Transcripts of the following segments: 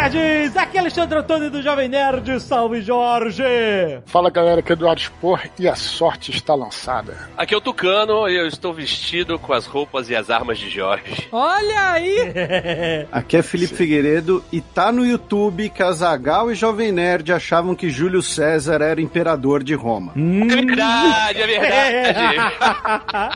Nerds! Aqui é Alexandre Antônio do Jovem Nerd, salve Jorge! Fala galera, aqui é Eduardo Spor e a sorte está lançada. Aqui é o Tucano e eu estou vestido com as roupas e as armas de Jorge. Olha aí! Aqui é Felipe Figueiredo e tá no YouTube que Azagal e Jovem Nerd achavam que Júlio César era imperador de Roma. É verdade, é verdade!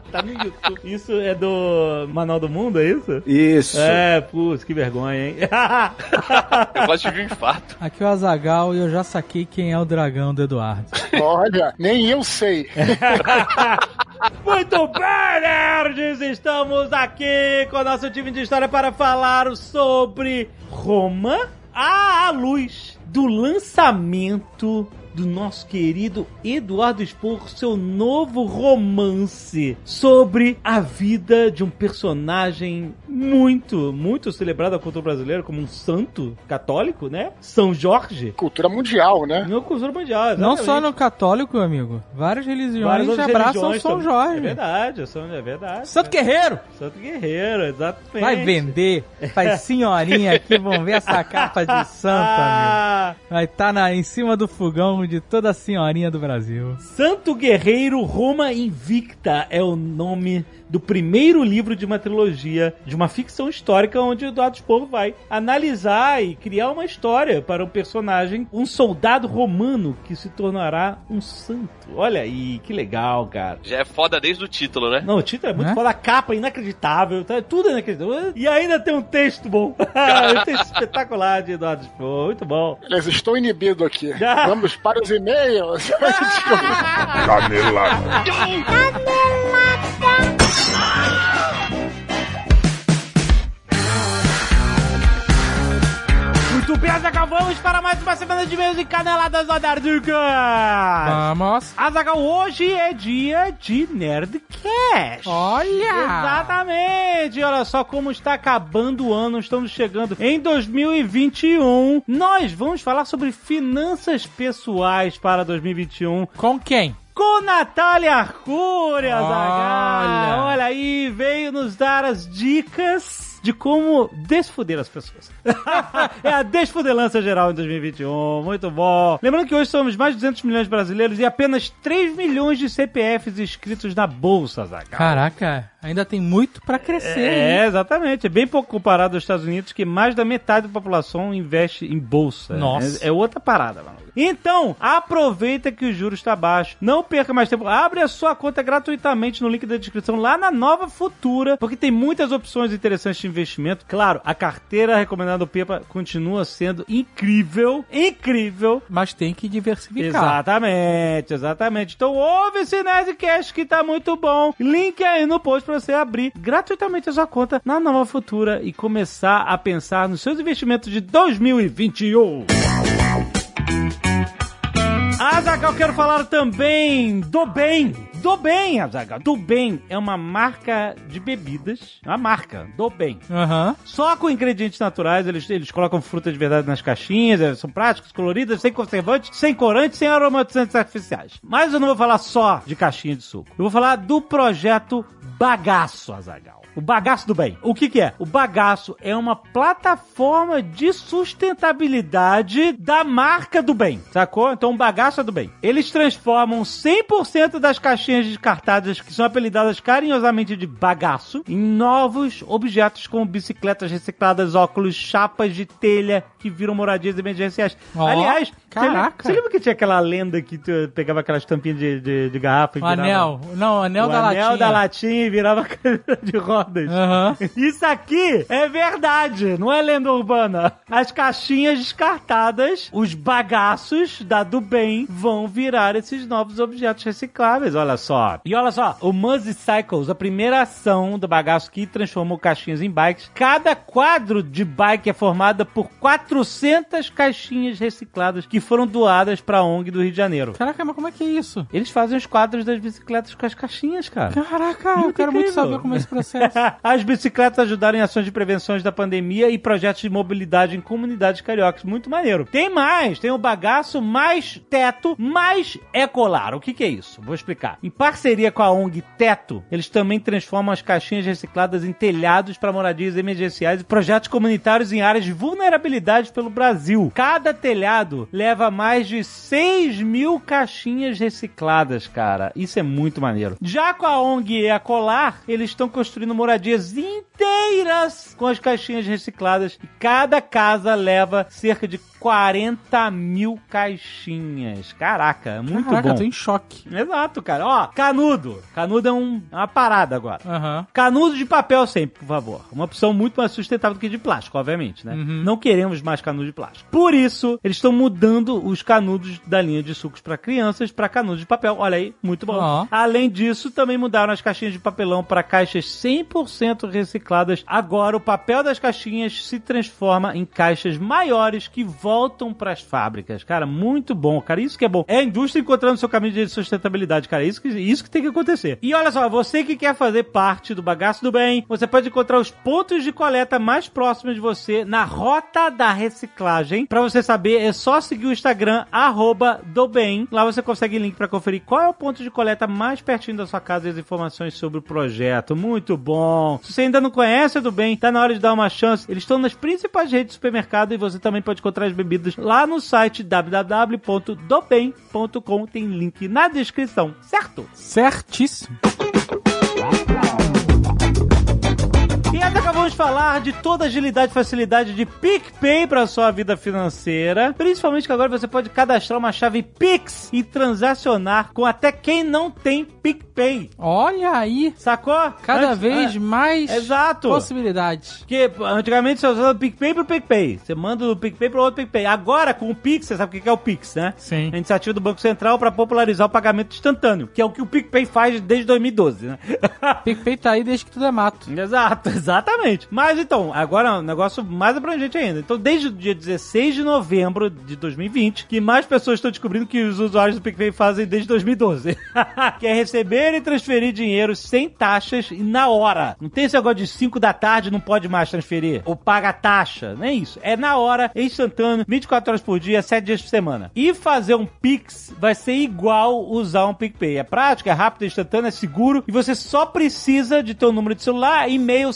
tá no YouTube. Isso é do Manual do Mundo, é isso? Isso. É, putz, que vergonha, hein? Eu quase tive um infarto. Aqui é o Azagal e eu já saquei quem é o dragão do Eduardo. Olha, nem eu sei. Muito bem, nerds! Estamos aqui com o nosso time de história para falar sobre Roma à luz do lançamento do nosso querido Eduardo Spor, seu novo romance sobre a vida de um personagem muito, muito celebrado na cultura brasileira como um santo católico, né? São Jorge. Cultura mundial, né? Na cultura mundial, Não exatamente. só no católico, amigo. Várias religiões Várias abraçam religiões São também. Jorge. É verdade, São- é verdade. Santo Guerreiro! Santo Guerreiro, exatamente. Vai vender. Faz senhorinha aqui, vão ver essa capa de santo, amigo. Vai estar em cima do fogão de toda a senhorinha do Brasil. Santo Guerreiro Roma Invicta é o nome do primeiro livro de uma trilogia de uma ficção histórica onde o Eduardo Spor vai analisar e criar uma história para um personagem, um soldado romano que se tornará um santo. Olha aí, que legal, cara. Já é foda desde o título, né? Não, o título é muito Né? foda, a capa é inacreditável, tá, tudo é inacreditável. E ainda tem um texto bom. um texto espetacular de Eduardo Spor, muito bom. Beleza, estou inibido aqui. Vamos para os e-mails. Canelada. Muito bem, Azaghal, vamos para mais uma semana de e-mails e caneladas da Nerdica. Vamos! Azaghal, hoje é dia de Nerdcast. Olha! Exatamente! Olha só como está acabando o ano, estamos chegando em 2021. Nós vamos falar sobre finanças pessoais para 2021 Com quem? Com Natália Arcuri, Olha. Olha aí, veio nos dar as dicas de como desfuder as pessoas. é a desfudelança geral em 2021. Muito bom. Lembrando que hoje somos mais de 200 milhões de brasileiros e apenas 3 milhões de CPFs inscritos na Bolsa, Azaghal. Caraca, ainda tem muito pra crescer. hein? É, exatamente. É bem pouco comparado aos Estados Unidos, que mais da metade da população investe em bolsa. Nossa. É, é outra parada, mano. Então, aproveita que o juro está baixo. Não perca mais tempo. Abre a sua conta gratuitamente no link da descrição lá na Nova Futura, porque tem muitas opções interessantes de investimento. Claro, a carteira recomendada do Pepa continua sendo incrível. Incrível. Mas tem que diversificar. Exatamente, exatamente. Então ouve esse Nerdcast que tá muito bom. Link aí no post pra você abrir gratuitamente a sua conta na Nova Futura e começar a pensar nos seus investimentos de 2021. Azagal, quero falar também do bem. Do bem, Azagal. Do bem é uma marca de bebidas. Uma marca, do bem. Aham. Só com ingredientes naturais, eles, eles colocam fruta de verdade nas caixinhas, são práticas, coloridas, sem conservantes, sem corantes, sem aromatizantes artificiais. Mas eu não vou falar só de caixinha de suco. Eu vou falar do projeto Bagaço, Azagal. O bagaço do bem. O que que é? O bagaço é uma plataforma de sustentabilidade da marca do bem, sacou? Então o bagaço é do bem. Eles transformam 100% das caixinhas descartadas, que são apelidadas carinhosamente de bagaço, em novos objetos como bicicletas recicladas, óculos, chapas de telha que viram moradias emergenciais. Ó, Aliás, caraca. Você lembra que tinha aquela lenda que tu pegava aquelas tampinhas de, de, de garrafa e O virava... anel. Não, o anel o da anel latinha. da latinha e virava de rodas. Aham. Isso aqui é verdade, não é lenda urbana. As caixinhas descartadas, os bagaços da do bem vão virar esses novos objetos recicláveis, olha só. E olha só, o Muzzy Cycles, a primeira ação do bagaço que transformou caixinhas em bikes. Cada quadro de bike é formada por 400 caixinhas recicladas que foram doadas pra ONG do Rio de Janeiro. Caraca, mas como é que é isso? Eles fazem os quadros das bicicletas com as caixinhas, cara. Caraca. Meu quero muito incrível. saber como é esse processo. As bicicletas ajudaram em ações de prevenções da pandemia e projetos de mobilidade em comunidades cariocas. Muito maneiro. Tem mais, tem o bagaço mais teto mais ecolar. O que, que é isso? Vou explicar. Em parceria com a ONG Teto, eles também transformam as caixinhas recicladas em telhados para moradias emergenciais e projetos comunitários em áreas de vulnerabilidade pelo Brasil. Cada telhado leva mais de 6 mil caixinhas recicladas, cara. Isso é muito maneiro. Já com a ONG Ecolar, eles estão construindo moradias inteiras com as caixinhas recicladas e cada casa leva cerca de 40 mil caixinhas. Caraca, é muito Caraca, bom. tô em choque. Exato, cara. Ó, canudo. Canudo é um- uma parada agora. Aham. Canudo de papel sempre, por favor. Uma opção muito mais sustentável do que de plástico, obviamente, né? Uhum. Não queremos mais canudo de plástico. Por isso, eles estão mudando os canudos da linha de sucos para crianças para canudos de papel. Olha aí, muito bom. Ó. Além disso, também mudaram as caixinhas de papelão para caixas 100% recicladas. Agora, o papel das caixinhas se transforma em caixas maiores que voltam para as fábricas. Cara, muito bom, cara. Isso que é bom. É a indústria encontrando seu caminho de sustentabilidade, cara. Isso que, isso que tem que acontecer. E olha só, você que quer fazer parte do bagaço do bem, você pode encontrar os pontos de coleta mais próximos de você na Rota da Reciclagem. Para você saber, é só seguir o Instagram, arroba do bem. Lá você consegue link para conferir qual é o ponto de coleta mais pertinho da sua casa e as informações sobre o projeto. Muito bom. Se você ainda não conhece do bem, tá na hora de dar uma chance. Eles estão nas principais redes de supermercado e você também pode encontrar as bebidas lá no site www.dobem.com. Tem link na descrição, certo? Certíssimo. E ainda acabamos de falar de toda a agilidade e facilidade de PicPay para sua vida financeira. Principalmente que agora você pode cadastrar uma chave Pix e transacionar com até quem não tem PicPay. Olha aí. Sacou? Cada Antes- vez ah, mais Exato. possibilidades. Porque antigamente você usava o PicPay pro PicPay. Você manda do PicPay pro outro PicPay. Agora, com o Pix, você sabe o que é o Pix, né? Sim. A iniciativa do Banco Central para popularizar o pagamento instantâneo, que é o que o PicPay faz desde 2012, né? PicPay tá aí desde que tudo é mato. Exato, exatamente. Mas então, agora é um negócio mais abrangente ainda. Então, desde o dia 16 de novembro de 2020, que mais pessoas estão descobrindo que os usuários do PicPay fazem desde 2012. que é receber e transferir dinheiro sem taxas e na hora. Não tem esse negócio de 5 da tarde não pode mais transferir. Ou paga taxa. Não é isso. É na hora, é instantâneo, 24 horas por dia, 7 dias por semana. E fazer um Pix vai ser igual usar um PicPay. É prático, é rápido, é instantâneo, é seguro. E você só precisa de ter o número de celular, e-mail,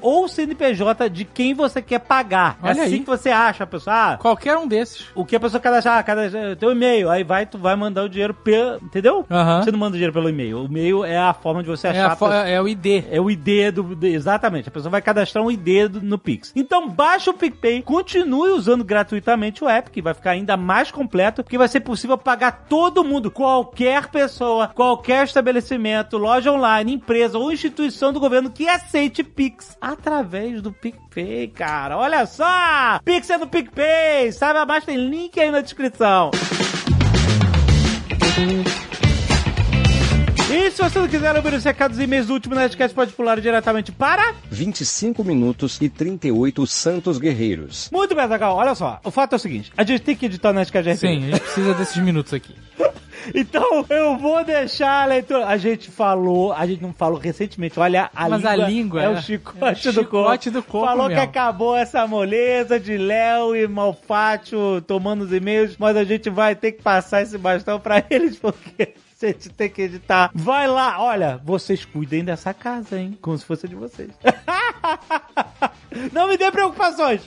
ou CNPJ de quem você quer pagar. é Olha assim aí. que você acha, a pessoa. Ah, Qualquer um desses. o que a pessoa cadastrar, ah, cadastrar teu e-mail, aí vai, tu vai mandar o dinheiro pelo, entendeu? Aham. Você não manda o dinheiro pelo e-mail. O e-mail é a forma de você É, achar a pessoa. é o ID. É o ID do, do- Exatamente. A pessoa vai cadastrar um ID do- no Pix. Então baixa o PicPay, continue usando gratuitamente o app, que vai ficar ainda mais completo, porque vai ser possível pagar todo mundo, qualquer pessoa, qualquer estabelecimento, loja online, empresa ou instituição do governo que aceite Pix através do PicPay, cara. Olha só! Pix é do PicPay! Saiba mais, tem link aí na descrição. E se você não quiser ouvir os recados e e-mails do último Nerdcast, pode pular diretamente para... 25 minutos e 38 Santos Guerreiros. Muito bem, Zagal, olha só. O fato é o seguinte, a gente tem que editar o Nerdcast. Sim, a gente precisa desses minutos aqui. Então, eu vou deixar a leitura... A gente falou, a gente não falou recentemente, olha, a Mas língua, a língua é é- o chicote, é o do corpo. chicote do corpo Falou que acabou essa moleza de Léo e Malfátio tomando os e-mails, mas a gente vai ter que passar esse bastão pra eles, porque... A gente tem que editar. Vai lá, olha, vocês cuidem dessa casa, hein? Como se fosse de vocês. Não me dê preocupações.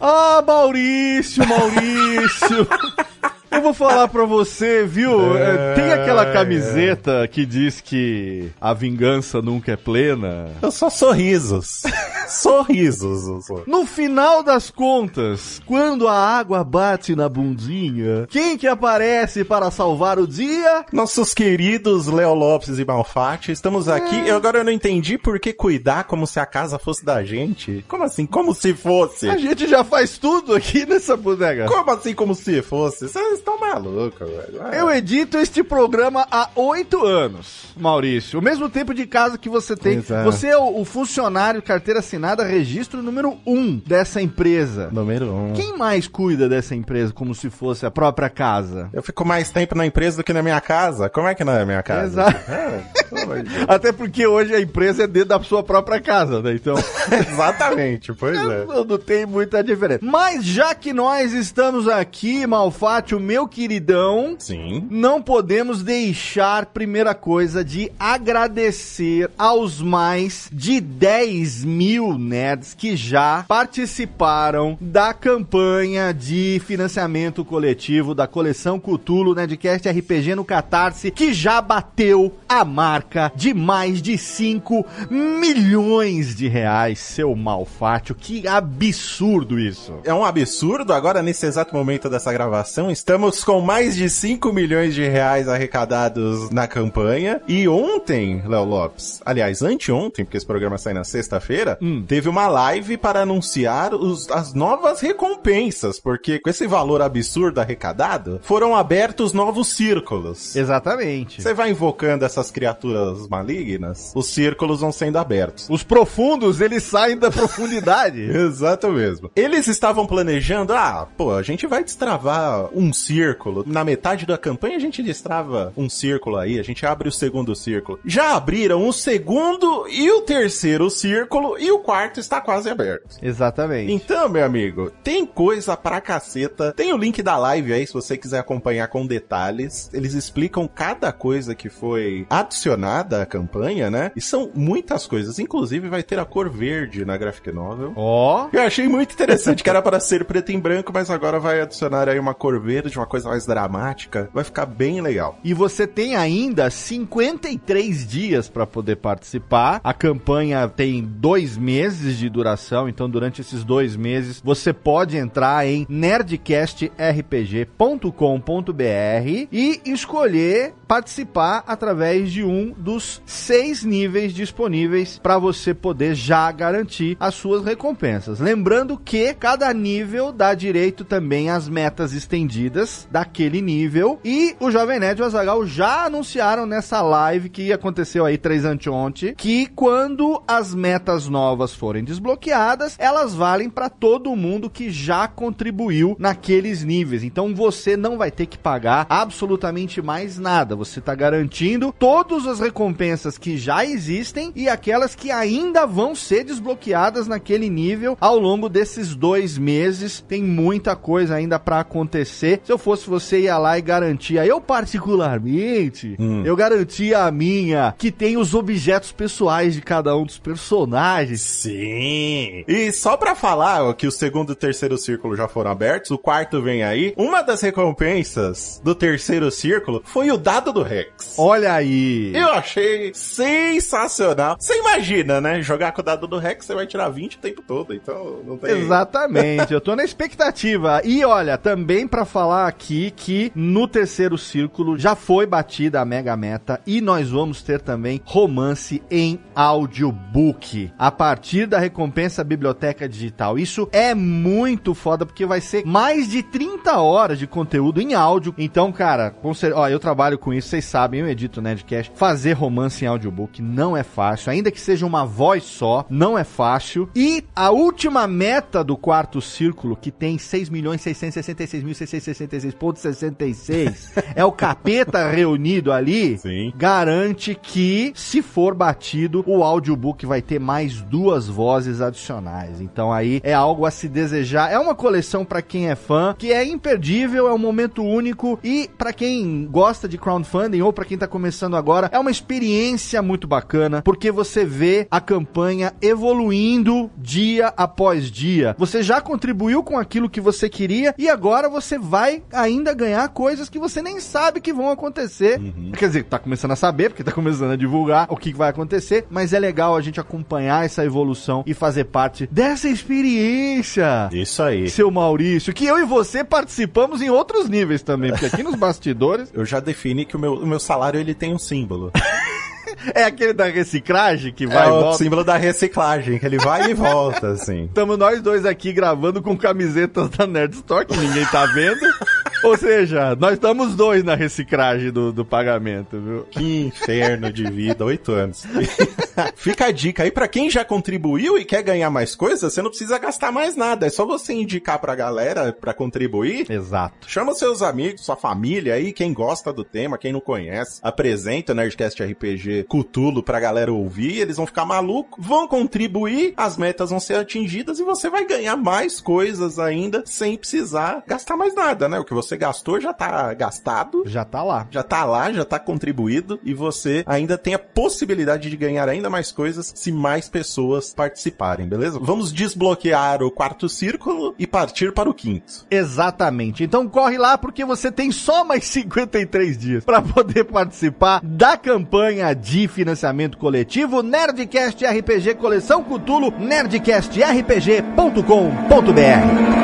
Ah, Maurício, Maurício. Eu vou falar pra você, viu? É, Tem aquela camiseta que diz que a vingança nunca é plena. Eu só sorrisos. sorrisos. No final das contas, quando a água bate na bundinha, quem que aparece para salvar o dia? Nossos queridos Léo Lopes e Malfatti, estamos aqui. Eu agora eu não entendi por que cuidar como se a casa fosse da gente. Como assim? Como se fosse? A gente já faz tudo aqui nessa bodega. Como assim como se fosse? Vocês estão malucos, velho. Ah. Eu edito este programa há oito anos, Maurício. O mesmo tempo de casa que você tem. É. Você é o, o funcionário carteira assinada registro número 1 um dessa empresa. Número um. Quem mais cuida dessa empresa como se fosse a própria casa? Eu fico mais tempo na empresa do que na minha casa. Como é que não é minha casa? Exato. É. Até porque hoje a empresa é dentro da sua própria casa, né? Então. Exatamente, pois é. Não, não tem muita diferença. Mas já que nós estamos aqui, Malfátio, meu queridão, Sim. não podemos deixar, primeira coisa, de agradecer aos mais de 10 mil nerds que já participaram da campanha de financiamento coletivo da coleção Cutulo Nerdcast RPG no Catarse, que já bateu a marca de mais de 5 milhões de reais, seu Malfátio. Que absurdo isso. É um absurdo. Agora, nesse exato momento dessa gravação, estamos com mais de 5 milhões de reais arrecadados na campanha. E ontem, Léo Lopes, aliás, anteontem, porque esse programa sai na sexta-feira, teve uma live para anunciar os- as novas recompensas. Porque com esse valor absurdo arrecadado, foram abertos novos círculos. Exatamente. Você vai invocando essas criaturas malignas, os círculos vão sendo abertos. Os profundos, eles saem da profundidade. Exato mesmo. Eles estavam planejando, ah, pô, a gente vai destravar um círculo. Na metade da campanha a gente destrava um círculo aí, a gente abre o segundo círculo. Já abriram o segundo e o terceiro círculo e o quarto está quase aberto. Exatamente. Então, meu amigo, tem coisa pra caceta. Tem o link da live aí, se você quiser acompanhar com detalhes. Eles explicam cada coisa que foi adicionada à campanha, né? E são muitas coisas. Inclusive, vai ter a cor verde na graphic novel. Ó. Eu achei muito interessante, que era para ser preto em branco, mas agora vai adicionar aí uma cor verde, uma coisa mais dramática. Vai ficar bem legal. E você tem ainda 53 dias para poder participar. A campanha tem dois meses de duração, então durante esses dois meses você pode entrar em nerdcastrpg.com.br e escolher participar através de um dos seis níveis disponíveis para você poder já garantir as suas recompensas. Lembrando que cada nível dá direito também às metas estendidas daquele nível e o Jovem Nerd e o Azagal já anunciaram nessa live que aconteceu aí três anteontem que quando as metas novas forem desbloqueadas, elas valem para todo mundo que já contribuiu naqueles níveis. Então você não vai ter que pagar absolutamente mais nada. Você está garantindo todas as recompensas que já existem e aquelas que ainda vão ser desbloqueadas naquele nível ao longo desses dois meses. Tem muita coisa ainda para acontecer. Se eu fosse você, ia lá e garantia. Eu, particularmente, eu garantia a minha, que tem os objetos pessoais de cada um dos personagens. Sim! E só pra falar que o segundo e o terceiro círculo já foram abertos, o quarto vem aí. Uma das recompensas do terceiro círculo foi o dado do Rex. Olha aí. Eu achei sensacional. Você imagina, né? Jogar com o dado do Rex, você vai tirar 20 o tempo todo, então não tem... Exatamente, eu tô na expectativa. E olha, também pra falar aqui que no terceiro círculo já foi batida a mega meta e nós vamos ter também romance em audiobook a partir da recompensa biblioteca digital. Isso é muito foda porque vai ser mais de 30 horas de conteúdo em áudio. Então, cara, com cer- ó, eu trabalho com isso, vocês sabem, eu edito Nerdcast. Fazer romance em audiobook não é fácil, ainda que seja uma voz só, não é fácil. E a última meta do quarto círculo, que tem 6.666.666.66, é o capeta reunido ali, Sim. garante que, se for batido, o audiobook vai ter mais duas vozes adicionais. Então aí é algo a se desejar. É uma coleção pra quem é fã, que é imperdível, é um momento único e pra quem gosta de crowdfunding ou pra quem tá começando agora, é uma experiência muito bacana, porque você vê a campanha evoluindo dia após dia. Você já contribuiu com aquilo que você queria e agora você vai ainda ganhar coisas que você nem sabe que vão acontecer. Quer dizer, tá começando a saber, porque tá começando a divulgar o que vai acontecer, mas é legal a gente acompanhar essa evolução e fazer parte dessa experiência. Isso aí. Seu Maurício, que eu e você participamos em outros níveis também, porque aqui nos bastidores Eu já defini que o meu, o meu salário ele tem um símbolo. é aquele da reciclagem que vai é e o volta. símbolo da reciclagem, que ele vai e volta, assim. Estamos nós dois aqui gravando com camisetas da Nerd Store, que ninguém tá vendo. Ou seja, nós estamos dois na reciclagem do, do pagamento, viu? Que inferno de vida, oito anos. Fica a dica aí pra quem já contribuiu e quer ganhar mais coisas, você não precisa gastar mais nada. É só você indicar pra galera pra contribuir. Exato. Chama seus amigos, sua família aí, quem gosta do tema, quem não conhece. Apresenta o Nerdcast RPG Cutulo pra galera ouvir, eles vão ficar malucos, vão contribuir, as metas vão ser atingidas e você vai ganhar mais coisas ainda sem precisar gastar mais nada, né? O que você gastou já tá gastado. Já tá lá. Já tá lá, já tá contribuído e você ainda tem a possibilidade de ganhar ainda mais coisas se mais pessoas participarem, beleza? Vamos desbloquear o quarto círculo e partir para o quinto. Exatamente. Então corre lá porque você tem só mais 53 dias para poder participar da campanha de financiamento coletivo Nerdcast RPG Coleção Cutulo, nerdcastrpg.com.br.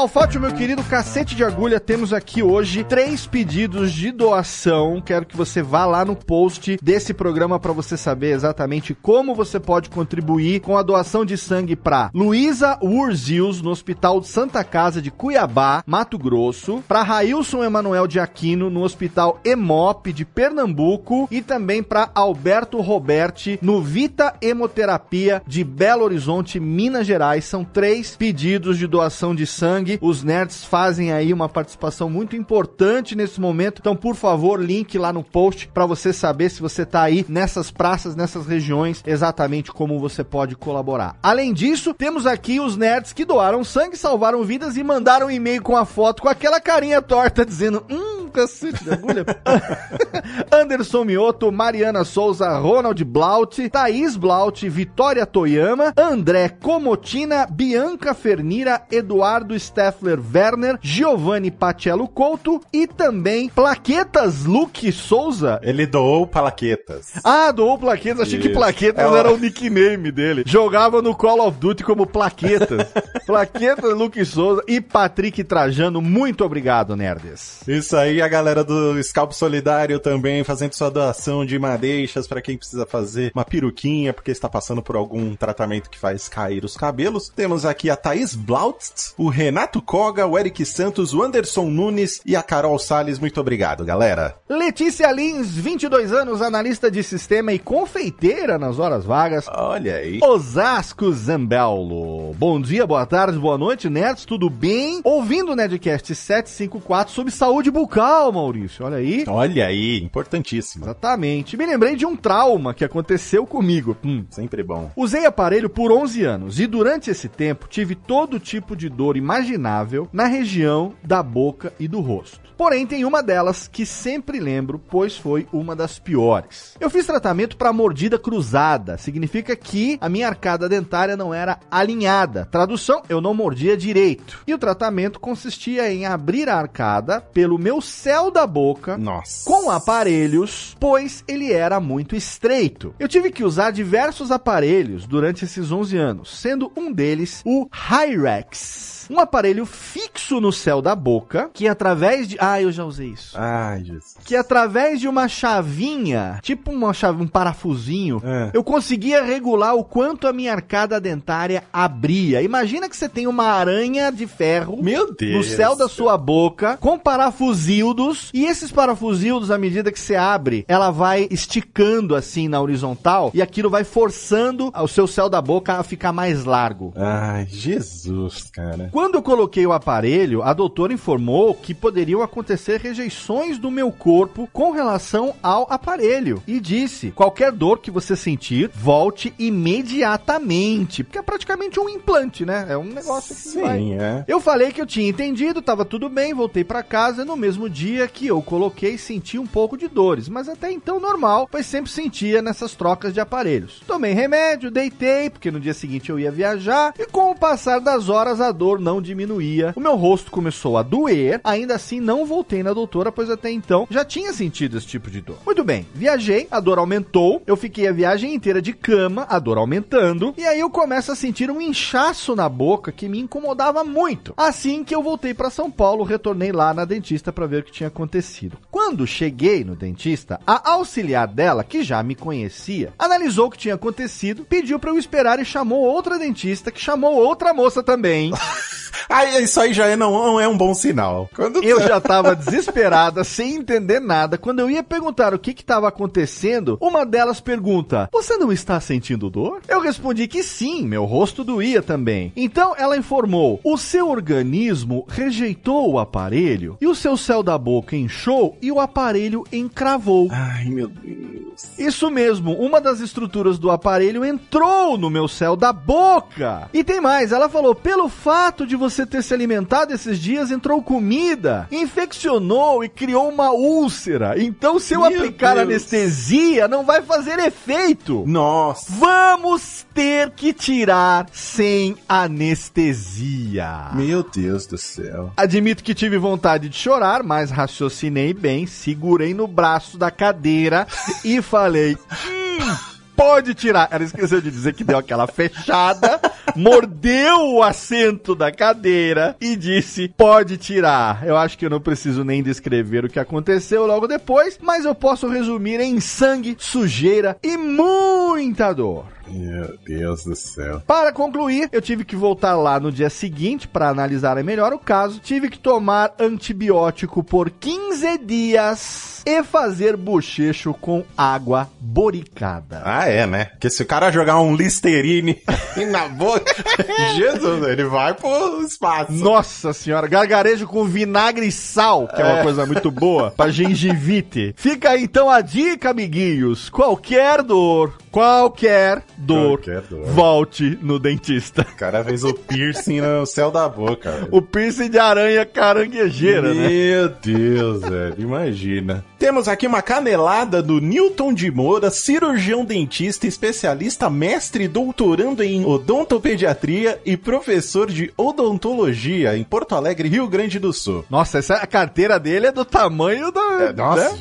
Malfátio, meu querido cacete de agulha, temos aqui hoje três pedidos de doação. Quero que você vá lá no post desse programa para você saber exatamente como você pode contribuir com a doação de sangue para Luísa Urzils, no Hospital Santa Casa de Cuiabá, Mato Grosso, para Railson Emanuel de Aquino, no Hospital Emop de Pernambuco e também para Alberto Roberti, no Vita Hemoterapia de Belo Horizonte, Minas Gerais. São três pedidos de doação de sangue. Os nerds fazem aí uma participação muito importante nesse momento. Então, por favor, link lá no post para você saber se você tá aí nessas praças, nessas regiões, exatamente como você pode colaborar. Além disso, temos aqui os nerds que doaram sangue, salvaram vidas e mandaram um e-mail com a foto com aquela carinha torta dizendo: "Hum, cacete de agulha". Anderson Mioto, Mariana Souza, Ronald Blaut, Thaís Blaut, Vitória Toyama, André Comotina, Bianca Fernira, Eduardo Steffler Werner, Giovanni Pacello Couto e também Plaquetas Luke Souza. Ele doou plaquetas. Ah, doou Plaquetas, achei que Isso. Plaquetas É o- era o nickname dele. Jogava no Call of Duty como Plaquetas. Plaquetas Luke Souza e Patrick Trajano, muito obrigado, nerds. Isso aí, a galera do Scalpo Solidário também fazendo sua doação de madeixas pra quem precisa fazer uma peruquinha porque está passando por algum tratamento que faz cair os cabelos. Temos aqui a Thaís Blautz, o Renato Koga, o Eric Santos, o Anderson Nunes e a Carol Salles. Muito obrigado, galera. Letícia Lins, 22 anos, analista de sistema e confeiteira nas horas vagas. Olha aí. Osasco Zambello. Bom dia, boa tarde, boa noite, nerds, tudo bem? Ouvindo o Nerdcast 754 sobre saúde bucal, Maurício, olha aí. Olha aí, importantíssimo. Exatamente. Me lembrei de um trauma que aconteceu comigo. Hum. Sempre bom. Usei aparelho por 11 anos e durante esse tempo tive todo tipo de dor imaginável na região da boca e do rosto. Porém, tem uma delas que sempre lembro, pois foi uma das piores. Eu fiz tratamento para mordida cruzada, significa que a minha arcada dentária não era alinhada. Tradução, eu não mordia direito. E o tratamento consistia em abrir a arcada pelo meu céu da boca Nossa. com aparelhos, pois ele era muito estreito. Eu tive que usar diversos aparelhos durante esses 11 anos, sendo um deles o Hyrex. Um aparelho fixo no céu da boca, que através de... Ah, eu já usei isso. Ai, Jesus. Que através de uma chavinha, tipo uma chave, um parafusinho, É. eu conseguia regular o quanto a minha arcada dentária abria. Imagina que você tem uma aranha de ferro Meu no Deus. céu da sua boca, com parafusíodos, e esses parafusíodos, à medida que você abre, ela vai esticando assim na horizontal, e aquilo vai forçando o seu céu da boca a ficar mais largo. Ai, Jesus, cara. Quando eu coloquei o aparelho, a doutora informou que poderiam acontecer rejeições do meu corpo com relação ao aparelho e disse: qualquer dor que você sentir, volte imediatamente, porque é praticamente um implante, né? É um negócio que vai. Sim, é. Eu falei que eu tinha entendido, tava tudo bem, voltei pra casa no mesmo dia que eu coloquei senti um pouco de dores, mas até então normal, pois sempre sentia nessas trocas de aparelhos. Tomei remédio, deitei, porque no dia seguinte eu ia viajar, e com o passar das horas a dor não diminuía. O meu rosto começou a doer, ainda assim não voltei na doutora, pois até então já tinha sentido esse tipo de dor. Muito bem, viajei, a dor aumentou, eu fiquei a viagem inteira de cama, a dor aumentando, e aí eu começo a sentir um inchaço na boca que me incomodava muito. Assim que eu voltei para São Paulo, retornei lá na dentista para ver o que tinha acontecido. Quando cheguei no dentista, a auxiliar dela, que já me conhecia, analisou o que tinha acontecido, pediu para eu esperar e chamou outra dentista, que chamou outra moça também. Aí, isso aí já é, não, não é um bom sinal. Quando Eu já tava desesperada, sem entender nada. Quando eu ia perguntar o que que tava acontecendo, uma delas pergunta: Você não está sentindo dor? Eu respondi que sim, meu rosto doía também. Então ela informou: O seu organismo rejeitou o aparelho e o seu céu da boca inchou e o aparelho encravou. Ai, meu Deus. Isso mesmo, uma das estruturas do aparelho entrou no meu céu da boca. E tem mais, ela falou: pelo fato de você ter se alimentado esses dias, entrou comida, infeccionou e criou uma úlcera. Então, se eu Meu aplicar Deus. anestesia, não vai fazer efeito. Nossa. Vamos ter que tirar sem anestesia. Meu Deus do céu. Admito que tive vontade de chorar, mas raciocinei bem, segurei no braço da cadeira e falei: "Hum, pode tirar. Ela esqueceu de dizer que deu aquela fechada, mordeu o assento da cadeira e disse: pode tirar. Eu acho que eu não preciso nem descrever o que aconteceu logo depois, mas eu posso resumir em sangue, sujeira e muita dor. Meu Deus do céu. Para concluir, eu tive que voltar lá no dia seguinte para analisar melhor o caso. Tive que tomar antibiótico por 15 dias e fazer bochecho com água boricada. Ah, é, né? Porque se o cara jogar um Listerine na boca, Jesus, ele vai pro espaço. Nossa senhora, gargarejo com vinagre e sal, que é uma coisa muito boa, pra gengivite. Fica aí então a dica, amiguinhos. Qualquer dor, qualquer dor, Qualquer dor. volte no dentista. O cara fez o piercing no céu da boca. velho. O piercing de aranha caranguejeira, né? Meu Deus, velho, imagina. Temos aqui uma canelada do Newton de Moura, cirurgião dentista, especialista, mestre e doutorando em odontopediatria e professor de odontologia em Porto Alegre, Rio Grande do Sul. Nossa, essa a carteira dele é do tamanho da. É, né? nossa,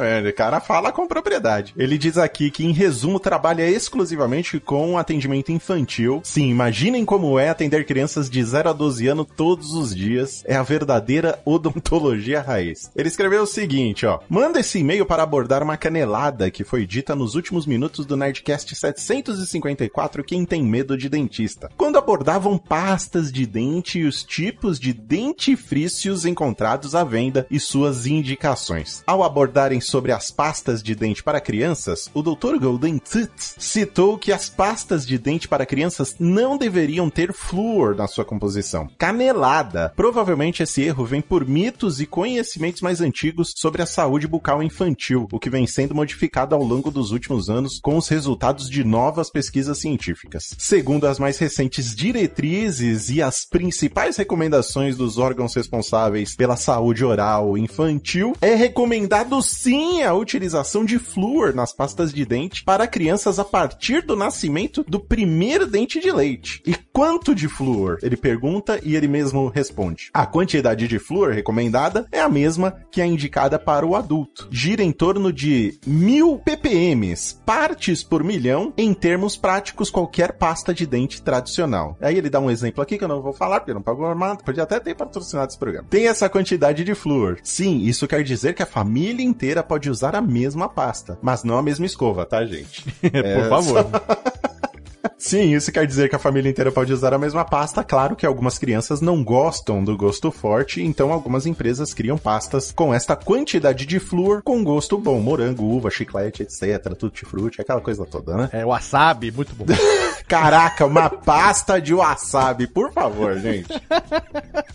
merda, o cara fala com propriedade. Ele diz aqui que, em resumo, trabalha exclusivamente com atendimento infantil. Sim, imaginem como é atender crianças de 0 a 12 anos todos os dias. É a verdadeira odontologia raiz. Ele escreveu o seguinte, ó. Manda esse e-mail para abordar uma canelada que foi dita nos últimos minutos do Nerdcast 754 Quem tem medo de dentista. Quando abordavam pastas de dente e os tipos de dentifrícios encontrados à venda e suas indicações. Ao abordarem sobre as pastas de dente para crianças, o Dr. Golden Tooth citou que as pastas de dente para crianças não deveriam ter flúor na sua composição. Canelada. Provavelmente esse erro vem por mitos e conhecimentos mais antigos sobre a saúde bucal infantil, o que vem sendo modificado ao longo dos últimos anos com os resultados de novas pesquisas científicas. Segundo as mais recentes diretrizes e as principais recomendações dos órgãos responsáveis pela saúde oral infantil, é recomendado sim a utilização de flúor nas pastas de dente para crianças a partir do nascimento do primeiro dente de leite. E quanto de flúor? Ele pergunta e ele mesmo responde. A quantidade de flúor recomendada é a mesma que a indicada para o adulto. Gira em torno de mil ppm, partes por milhão, em termos práticos, qualquer pasta de dente tradicional. Aí ele dá um exemplo aqui que eu não vou falar, porque não pagou armado, podia até ter patrocinado esse programa. Tem essa quantidade de flúor. Sim, isso quer dizer que a família inteira pode usar a mesma pasta, mas não a mesma escova, tá, gente? Por favor. Sim, isso quer dizer que a família inteira pode usar a mesma pasta. Claro que algumas crianças não gostam do gosto forte, então algumas empresas criam pastas com esta quantidade de flúor com gosto bom, morango, uva, chiclete, etc, tutti-frutti, aquela coisa toda, né? É wasabi, muito bom. Caraca, uma pasta de wasabi, por favor, gente.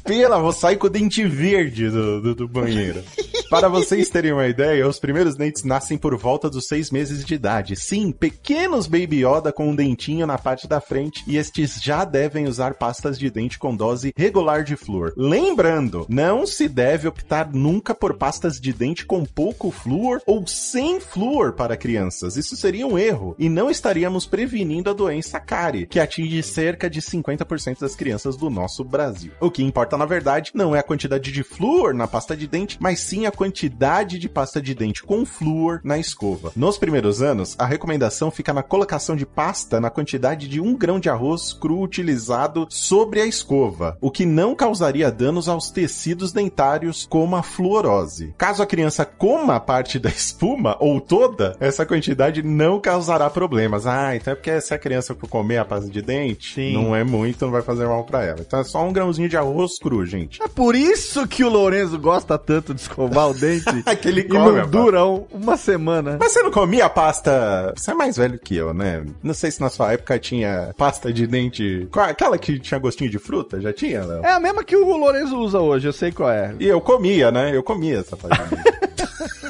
Pela, vou sair com o dente verde do, do, do banheiro. Para vocês terem uma ideia, os primeiros dentes nascem por volta dos seis meses de idade. Sim, pequenos Baby Yoda com um dentinho na parte da frente e estes já devem usar pastas de dente com dose regular de flúor. Lembrando, não se deve optar nunca por pastas de dente com pouco flúor ou sem flúor para crianças. Isso seria um erro e não estaríamos prevenindo a doença cárie, que atinge cerca de 50% das crianças do nosso Brasil. O que importa, na verdade, não é a quantidade de flúor na pasta de dente, mas sim a quantidade de pasta de dente com flúor na escova. Nos primeiros anos, a recomendação fica na colocação de pasta na quantidade de um grão de arroz cru utilizado sobre a escova, o que não causaria danos aos tecidos dentários como a fluorose. Caso a criança coma parte da espuma ou toda, essa quantidade não causará problemas. Ah, então é porque se a criança comer a pasta de dente, Sim. não é muito, não vai fazer mal pra ela. Então é só um grãozinho de arroz cru, gente. É por isso que o Lourenço gosta tanto de escovar o dente que ele e come, não dura um- uma semana. Mas você não comia pasta. Você é mais velho que eu, né? Não sei se na sua época tinha pasta de dente. Qual- Aquela que tinha gostinho de fruta? Já tinha, Léo? É a mesma que o Lourenço usa hoje, eu sei qual é. E eu comia, né? Eu comia essa pasta de dente.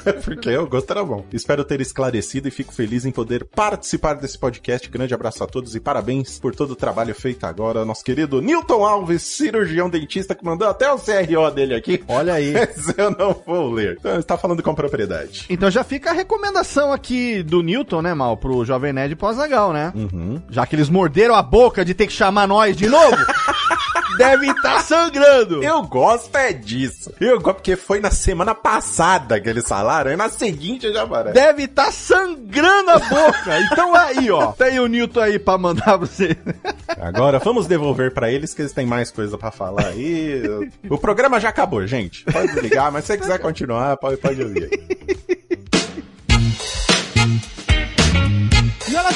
Porque o gosto era bom. Espero ter esclarecido e fico feliz em poder participar desse podcast. Grande abraço a todos e parabéns por todo o trabalho feito agora. Nosso querido Newton Alves, cirurgião dentista, que mandou até o CRO dele aqui. Olha aí. Mas eu não vou ler. Então, ele tá falando com propriedade. Então já fica a recomendação aqui do Newton, né, Mal, pro Jovem Nerd pós-Zagal, né? Uhum. Já que eles morderam a boca de ter que chamar nós de novo, deve estar sangrando. Eu gosto é disso. Eu gosto porque foi na semana passada que eles falaram, e na seguinte já aparece. Deve estar sangrando a boca. Então aí, ó. Tem o Newton aí pra mandar pra você. Agora vamos devolver pra eles que eles têm mais coisa pra falar aí. O programa já acabou, gente. Pode ligar, mas se você quiser continuar, pode, pode ouvir.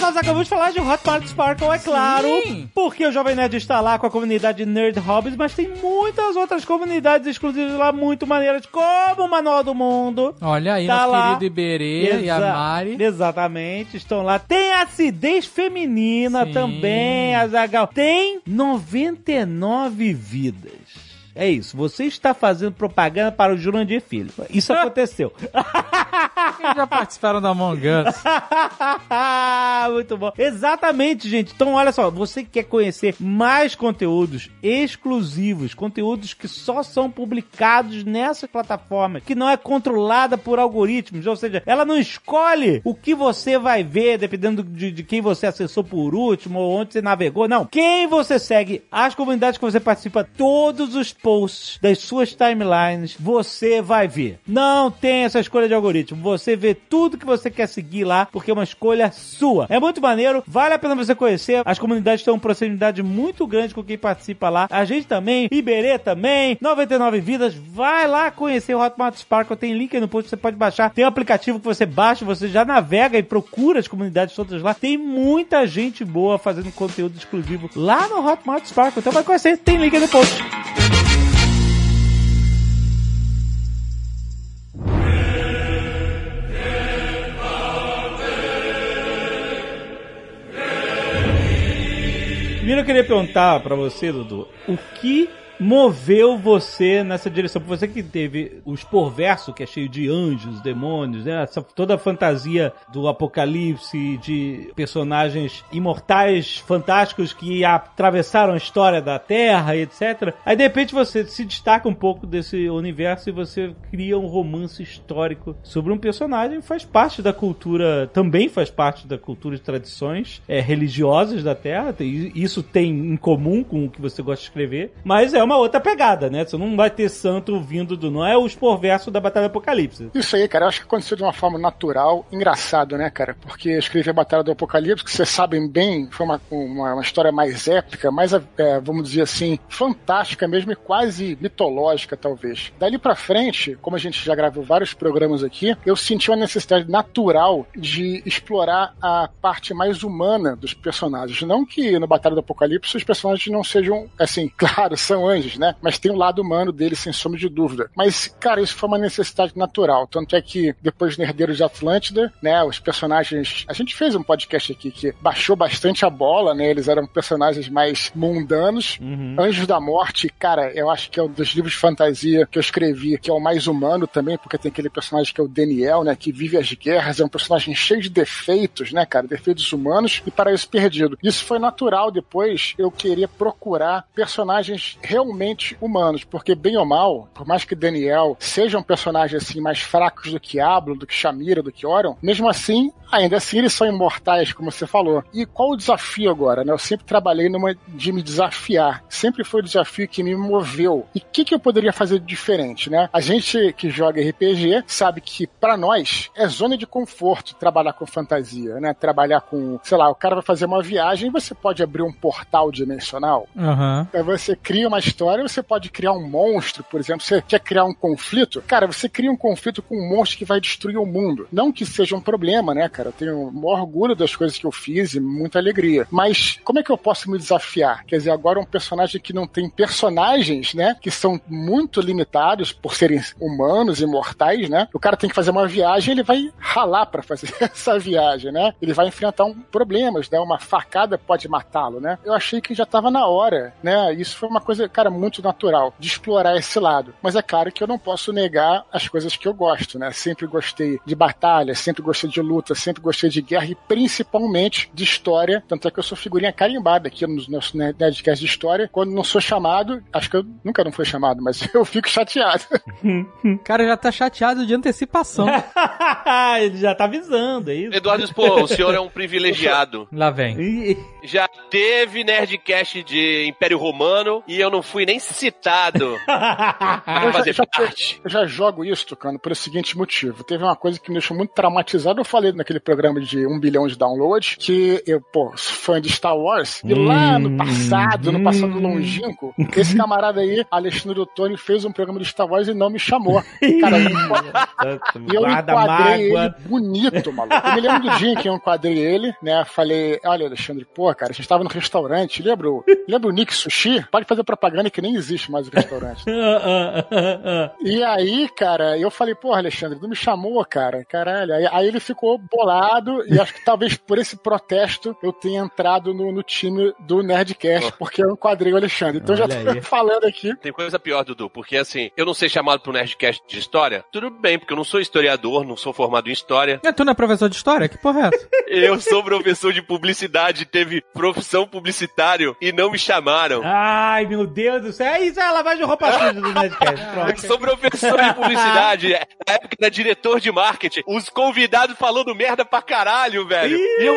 Nós acabamos de falar de Hotmart Sparkle, é claro, porque o Jovem Nerd está lá com a comunidade Nerd Hobbies, mas tem muitas outras comunidades exclusivas lá muito maneiras, como o Manual do Mundo. Olha aí, Tá nosso lá. querido Iberê e a Exa- Mari. Exatamente, estão lá. Tem acidez feminina Sim. também, Azagal. Tem 99 vidas. É isso, você está fazendo propaganda para o Jurandir Filho. Isso aconteceu. Já participaram da Among Us. Muito bom. Exatamente, gente. Então, olha só, você que quer conhecer mais conteúdos exclusivos, conteúdos que só são publicados nessa plataforma, que não é controlada por algoritmos, ou seja, ela não escolhe o que você vai ver dependendo de, de quem você acessou por último ou onde você navegou. Não. Quem você segue, as comunidades que você participa, todos os posts das suas timelines, você vai ver. Não tem essa escolha de algoritmo. Você vê tudo que você quer seguir lá, porque é uma escolha sua. É muito maneiro, vale a pena você conhecer. As comunidades têm uma proximidade muito grande com quem participa lá. A gente também, Iberê também, 99 Vidas. Vai lá conhecer o Hotmart Sparkle. Tem link aí no post, você pode baixar. Tem um aplicativo que você baixa, você já navega e procura as comunidades todas lá. Tem muita gente boa fazendo conteúdo exclusivo lá no Hotmart Sparkle. Então vai conhecer, tem link aí no post. Primeiro eu queria perguntar pra você, Dudu, o que moveu você nessa direção? Você que teve o Esporverso, que é cheio de anjos, demônios, né? Essa, toda a fantasia do apocalipse, de personagens imortais, fantásticos que atravessaram a história da Terra etc. Aí de repente você se destaca um pouco desse universo e você cria um romance histórico sobre um personagem que faz parte da cultura, também faz parte da cultura e tradições é, religiosas da Terra. Isso tem em comum com o que você gosta de escrever, mas é uma outra pegada, né? Você não vai ter santo vindo do. Não é o esporverso da Batalha do Apocalipse. Isso aí, cara, eu acho que aconteceu de uma forma natural, engraçado, né, cara? Porque eu escrevi a Batalha do Apocalipse, que vocês sabem bem, foi uma, uma, uma história mais épica, mais, é, vamos dizer assim, fantástica mesmo e quase mitológica, talvez. Dali pra frente, como a gente já gravou vários programas aqui, eu senti uma necessidade natural de explorar a parte mais humana dos personagens. Não que no Batalha do Apocalipse os personagens não sejam, assim, claro, são né? Mas tem o lado humano deles, sem sombra de dúvida. Mas, cara, isso foi uma necessidade natural. Tanto é que depois de Herdeiros de Atlântida, né, os personagens. A gente fez um podcast aqui que baixou bastante a bola, né? Eles eram personagens mais mundanos. Anjos da Morte, cara, eu acho que é um dos livros de fantasia que eu escrevi, que é o mais humano também, porque tem aquele personagem que é o Daniel, né? Que vive as guerras, é um personagem cheio de defeitos, né, cara? Defeitos humanos e paraíso perdido. Isso foi natural depois eu queria procurar personagens realmente humanos, porque bem ou mal, por mais que Daniel seja um personagem assim mais fracos do que Ablo, do que Shamira, do que Orion, mesmo assim ainda assim eles são imortais, como você falou. E qual o desafio agora, né? Eu sempre trabalhei numa de me desafiar. Sempre foi o desafio que me moveu. E o que, que eu poderia fazer de diferente, né? A gente que joga RPG sabe que para nós é zona de conforto trabalhar com fantasia, né? Trabalhar com, sei lá, o cara vai fazer uma viagem, você pode abrir um portal dimensional. Aham. Aí você cria uma história, você pode criar um monstro, por exemplo. Você quer criar um conflito? Cara, você cria um conflito com um monstro que vai destruir o mundo. Não que seja um problema, né, cara? Eu tenho o maior orgulho das coisas que eu fiz e muita alegria. Mas como é que eu posso me desafiar? Quer dizer, agora um personagem que não tem personagens, né? Que são muito limitados por serem humanos, imortais, né? O cara tem que fazer uma viagem, ele vai ralar pra fazer essa viagem, né? Ele vai enfrentar um problemas, né? Uma facada pode matá-lo, né? Eu achei que já tava na hora, né? Isso foi uma coisa, cara, muito natural de explorar esse lado. Mas é claro que eu não posso negar as coisas que eu gosto, né? Sempre gostei de batalha, sempre gostei de luta, sempre gostei de guerra e principalmente de história. Tanto é que eu sou figurinha carimbada aqui nos nossos Nerdcasts de história. Quando não sou chamado, acho que eu nunca não fui chamado, mas eu fico chateado. O cara já tá chateado de antecipação. Ele já tá avisando, é isso? Eduardo Spor, o senhor é um privilegiado. Lá vem. Já teve Nerdcast de Império Romano e eu não fui nem citado pra Eu já, fazer já- parte. eu já jogo isso, Tucano, por o seguinte motivo. Teve uma coisa que me deixou muito traumatizado. Eu falei naquele programa de um bilhão de downloads que eu, pô, sou fã de Star Wars. E lá no passado, no passado longínquo, esse camarada aí, Alexandre Ottoni, fez um programa de Star Wars e não me chamou. Cara, eu, e eu enquadrei ele bonito, maluco. Eu me lembro do dia em que eu enquadrei ele, né? Falei, olha, Alexandre, pô, cara, a gente tava no restaurante, lembra, o- lembra o Nick Sushi? Pode fazer propaganda que nem existe mais o restaurante. E aí, cara, eu falei, porra, Alexandre, tu me chamou, cara, caralho. Aí, aí ele ficou bolado e acho que talvez por esse protesto eu tenha entrado no, no time do Nerdcast, porque eu enquadrei o Alexandre. Então Olha já tô aí. falando aqui. Tem coisa pior, Dudu, porque assim, eu não ser chamado pro Nerdcast de história, tudo bem, porque eu não sou historiador, não sou formado em história. É, tu não é professor de história? Que porra é essa? Eu sou professor de publicidade, teve profissão publicitário e não me chamaram. Ai, meu Deus do céu. É isso, é a lavagem de roupa suja do Nerdcast. Eu sou professor de publicidade, é, na época era diretor de marketing, os convidados falando merda pra caralho, velho. E eu,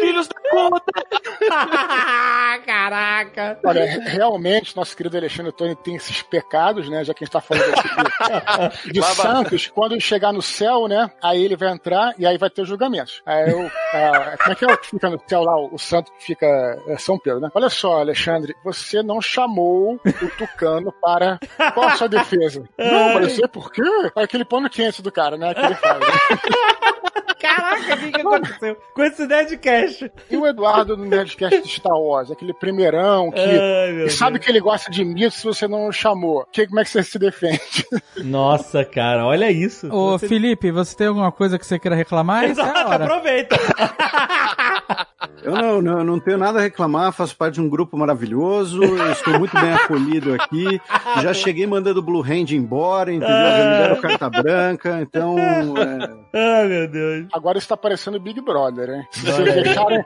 filhos da puta! Caraca. Olha, realmente, nosso querido Alexandre Tony tem esses pecados, né? Já que a gente tá falando aqui de, Baba. santos, quando chegar no céu, né? Aí ele vai entrar e aí vai ter julgamentos. Aí eu, ah, como é que é o que fica no céu lá, o, o santo que fica é São Pedro, né? Olha só, Alexandre, você não chamou o Tucano para. Qual a sua defesa? Não, mas eu sei por quê. É aquele pano quente do cara, né? Que ele faz. Caraca, o que, que aconteceu com esse Nerdcast? E o Eduardo no Nerdcast de Star Wars, aquele primeirão que. Ai, sabe Deus. que ele gosta de mito se você não o chamou. Que, como é que você se defende? Nossa, cara, olha isso. Ô, Você- Felipe, você tem alguma coisa que você queira reclamar? Essa é a Exato, hora. aproveita. Eu não, não, eu não tenho nada a reclamar, faço parte de um grupo maravilhoso, estou muito bem acolhido aqui. Já cheguei mandando o Blue Hand embora, entendeu? Já me deram carta branca, então. é, Ai, meu Deus. Agora está parecendo Big Brother, hein? Se vocês deixarem,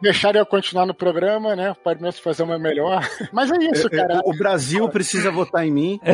deixarem eu continuar no programa, né? Pode mesmo fazer uma melhor. Mas é isso, é, cara. o Brasil precisa votar em mim.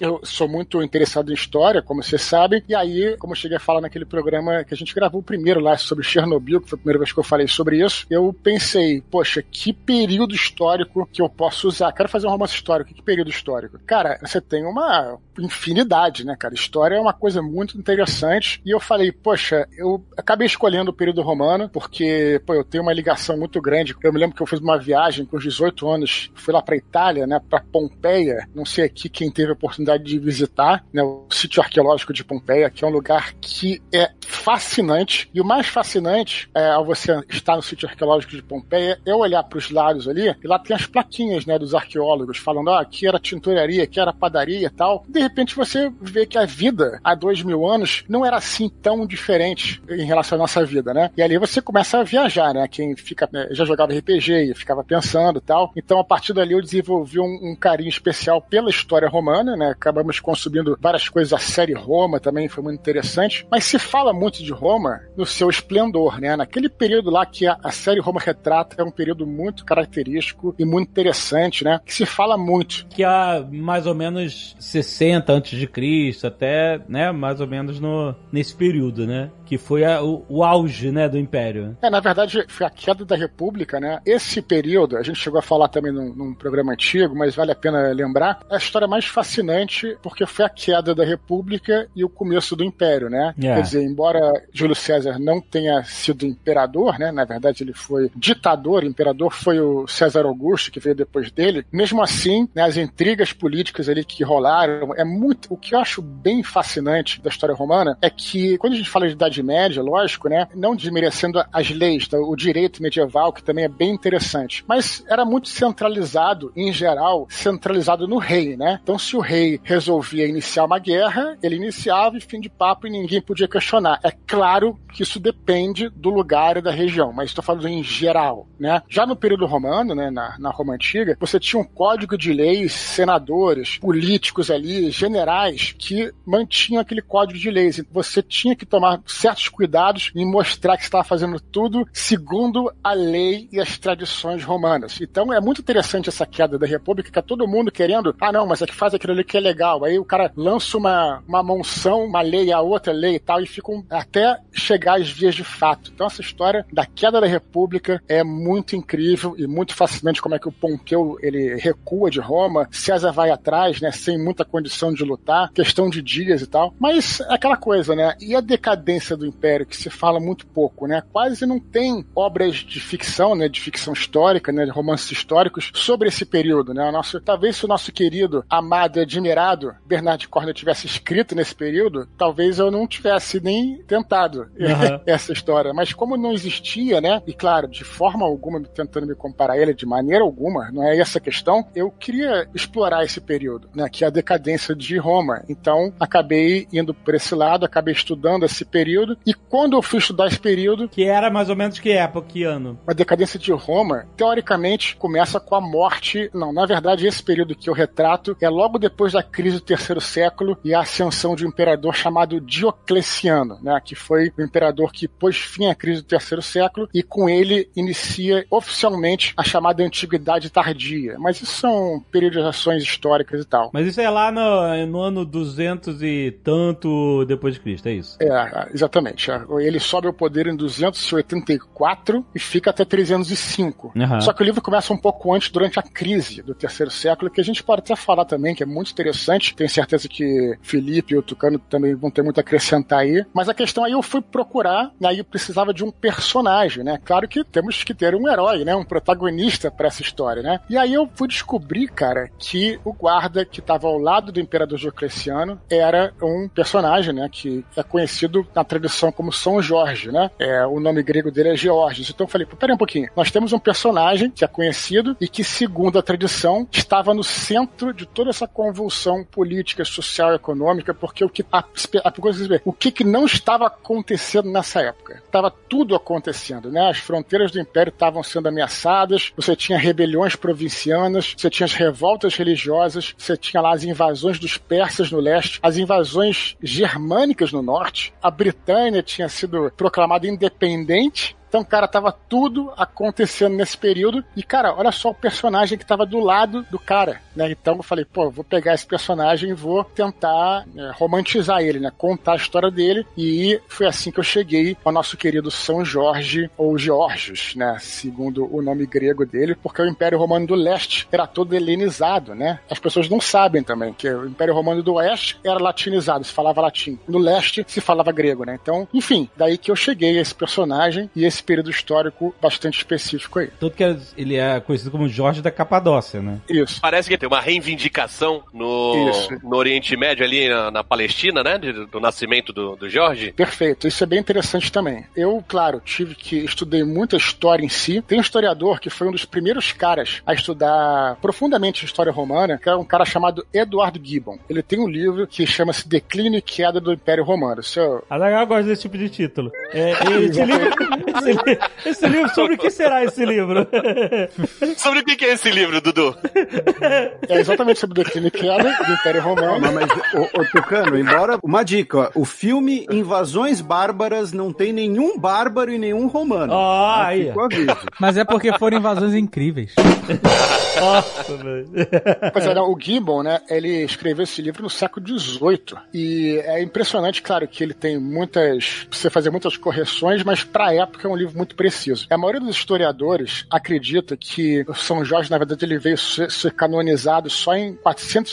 Eu sou muito interessado em história, como vocês sabem. E aí, como eu cheguei a falar naquele programa que a gente gravou primeiro lá sobre Chernobyl, que foi a primeira vez que eu falei sobre isso, eu pensei, poxa, que período histórico que eu posso usar? Quero fazer um romance histórico. Que período histórico? Cara, você tem uma infinidade, né, cara? História é uma coisa muito interessante. E eu falei, poxa, eu acabei escolhendo o período romano, porque, pô, eu tenho uma ligação muito grande. Eu me lembro que eu fiz uma viagem com os 18 anos, fui lá pra Itália, né, pra Pompeia. Não sei aqui quem teve a oportunidade de visitar, né, o sítio arqueológico de Pompeia, que é um lugar que é fascinante. E o mais fascinante é, ao você estar no sítio arqueológico de Pompeia é olhar para os lados ali, e lá tem as plaquinhas, né, dos arqueólogos falando, ah, aqui era tinturaria, aqui era padaria e tal. De repente você vê que a vida há dois mil anos não era assim tão diferente em relação à nossa vida, né? E ali você começa a viajar, né? Quem fica, né, já jogava RPG e ficava pensando e tal. Então, a partir dali eu desenvolvi um, um carinho especial pela história romana, né? Acabamos consumindo várias coisas. A série Roma também foi muito interessante. Mas se fala muito de Roma no seu esplendor, né? Naquele período lá que a, a série Roma retrata é um período muito característico e muito interessante, né? Que se fala muito. Que há mais ou menos 60 antes de Cristo, até, né, mais ou menos no, nesse período, né? Que foi a- o, o auge, né, do Império. É, na verdade, foi a queda da República, né? Esse período, a gente chegou a falar também num, num programa antigo, mas vale a pena lembrar, é a história mais fascinante porque foi a queda da República e o começo do Império, né? É. Quer dizer, embora Júlio César não tenha sido imperador, né? Na verdade, ele foi ditador, imperador foi o César Augusto, que veio depois dele. Mesmo assim, né, as intrigas políticas ali que rolaram, é muito. O que eu acho bem fascinante da história romana é que, quando a gente fala de Idade Média, lógico, né? Não desmerecendo as leis, tá, o direito medieval, que também é bem interessante. Mas era muito centralizado, em geral, centralizado no rei, né? Então, se o rei resolvia iniciar uma guerra, ele iniciava e fim de papo e ninguém podia questionar. É claro que isso depende do lugar e da região, mas estou falando em geral, né? Já no período romano, né, na, na Roma Antiga, você tinha um código de leis, senadores, políticos ali, generais, que mantinham aquele código de leis. E Você tinha que tomar certos cuidados em mostrar que estava fazendo tudo segundo a lei e as tradições romanas. Então é muito interessante essa queda da República, que é todo mundo querendo, ah não, mas é que faz aquilo ali que é legal. Aí o cara lança uma, uma monção, uma lei, a outra lei e tal, e ficam até chegar às vias de fato. Então essa história da queda da República é muito incrível e muito fascinante como é que o Pompeu ele recua de Roma, César vai atrás, né, sem muita condição de lutar, questão de dias e tal. Mas é aquela coisa, né? E a decadência do Império que se fala muito pouco, né? Quase não tem obras de ficção, né, de ficção histórica, né, de romances históricos sobre esse período, né? O nosso, talvez se o nosso querido, amado e admirado Bernard Cornwell tivesse escrito nesse período, talvez eu não tivesse nem tentado Aham. essa história. Mas como não existia, né? E claro, de forma alguma tentando me comparar a ele, de maneira alguma, não é essa a questão, eu queria explorar esse período, né? Que é a decadência de Roma. Então, acabei indo por esse lado, acabei estudando esse período. E quando eu fui estudar esse período, Que era mais ou menos que época, que ano? a decadência de Roma, teoricamente, começa com a morte. Não, na verdade, esse período que eu retrato é logo depois da crise do terceiro século e a ascensão de um imperador chamado Diocleciano, né? Que foi o imperador que pôs fim à crise do terceiro século e com ele inicia oficialmente a chamada Antiguidade Tardia. Mas isso são periodizações históricas e tal. Mas isso é lá no, no ano 200 e tanto depois de Cristo, é isso? É, exatamente. Ele sobe ao poder em 284 e fica até 305. Aham. Só que o livro começa um pouco antes, durante a crise do terceiro século, que a gente pode até falar também, que é muito interessante. Tenho certeza que Felipe e o Tucano também vão ter muito a acrescentar aí. Mas a questão aí eu fui procurar, aí eu precisava de um personagem, né? Claro que temos que ter um herói, né? Um protagonista para essa história, né? E aí eu fui descobrir, cara, que o guarda que estava ao lado do imperador Diocleciano era um personagem, né? Que é conhecido na tradição como São Jorge, né? É, o nome grego dele é Georges. Então eu falei, pô, pera aí um pouquinho. Nós temos um personagem que é conhecido e que, segundo a tradição, estava no centro de toda essa convulsão política, social econômica, porque o que a, a é, o que, que não estava acontecendo nessa época? Estava tudo acontecendo, né? As fronteiras do império estavam sendo ameaçadas, você tinha rebeliões provincianas, você tinha as revoltas religiosas, você tinha lá as invasões dos persas no leste, as invasões germânicas no norte, a Britânia tinha sido proclamada independente então, cara, tava tudo acontecendo nesse período. E, cara, olha só o personagem que tava do lado do cara, né? Então eu falei, pô, vou pegar esse personagem e vou tentar é, romantizar ele, né? Contar a história dele. E foi assim que eu cheguei ao nosso querido São Jorge, ou Georgios, né? Segundo o nome grego dele, porque o Império Romano do Leste era todo helenizado, né? As pessoas não sabem também que o Império Romano do Oeste era latinizado, se falava latim. No Leste se falava grego, né? Então, enfim, daí que eu cheguei a esse personagem e esse período histórico bastante específico aí. Tanto que ele é conhecido como Jorge da Capadócia, né? Isso. Parece que tem uma reivindicação no, Isso. no Oriente Médio, ali na, na Palestina, né? de- do nascimento do, do Jorge. Perfeito, isso é bem interessante também. Eu, claro, tive que estudei muita história em si. Tem um historiador que foi um dos primeiros caras a estudar profundamente a história romana, que é um cara chamado Eduardo Gibbon. Ele tem um livro que chama-se Declínio e Queda do Império Romano. Isso é- A Zagal gosta desse tipo de título. É, esse, livro, esse li- esse livro, sobre o que será esse livro? Sobre o que é esse livro, Dudu? É exatamente sobre o declínio e queda do Império Romano. Mas, mas ô, ô, Tucano, embora. Uma dica, ó, o filme Invasões Bárbaras não tem nenhum bárbaro e nenhum romano. Tá? aí. Mas é porque foram invasões incríveis. Nossa, velho. Pois é, não, o Gibbon, né, ele escreveu esse livro no século XVIII. E é impressionante, claro, que ele tem muitas. precisa fazer muitas correções, mas pra época é um livro muito preciso. A maioria dos historiadores acredita que o São Jorge, na verdade, ele veio ser, ser canonizado só em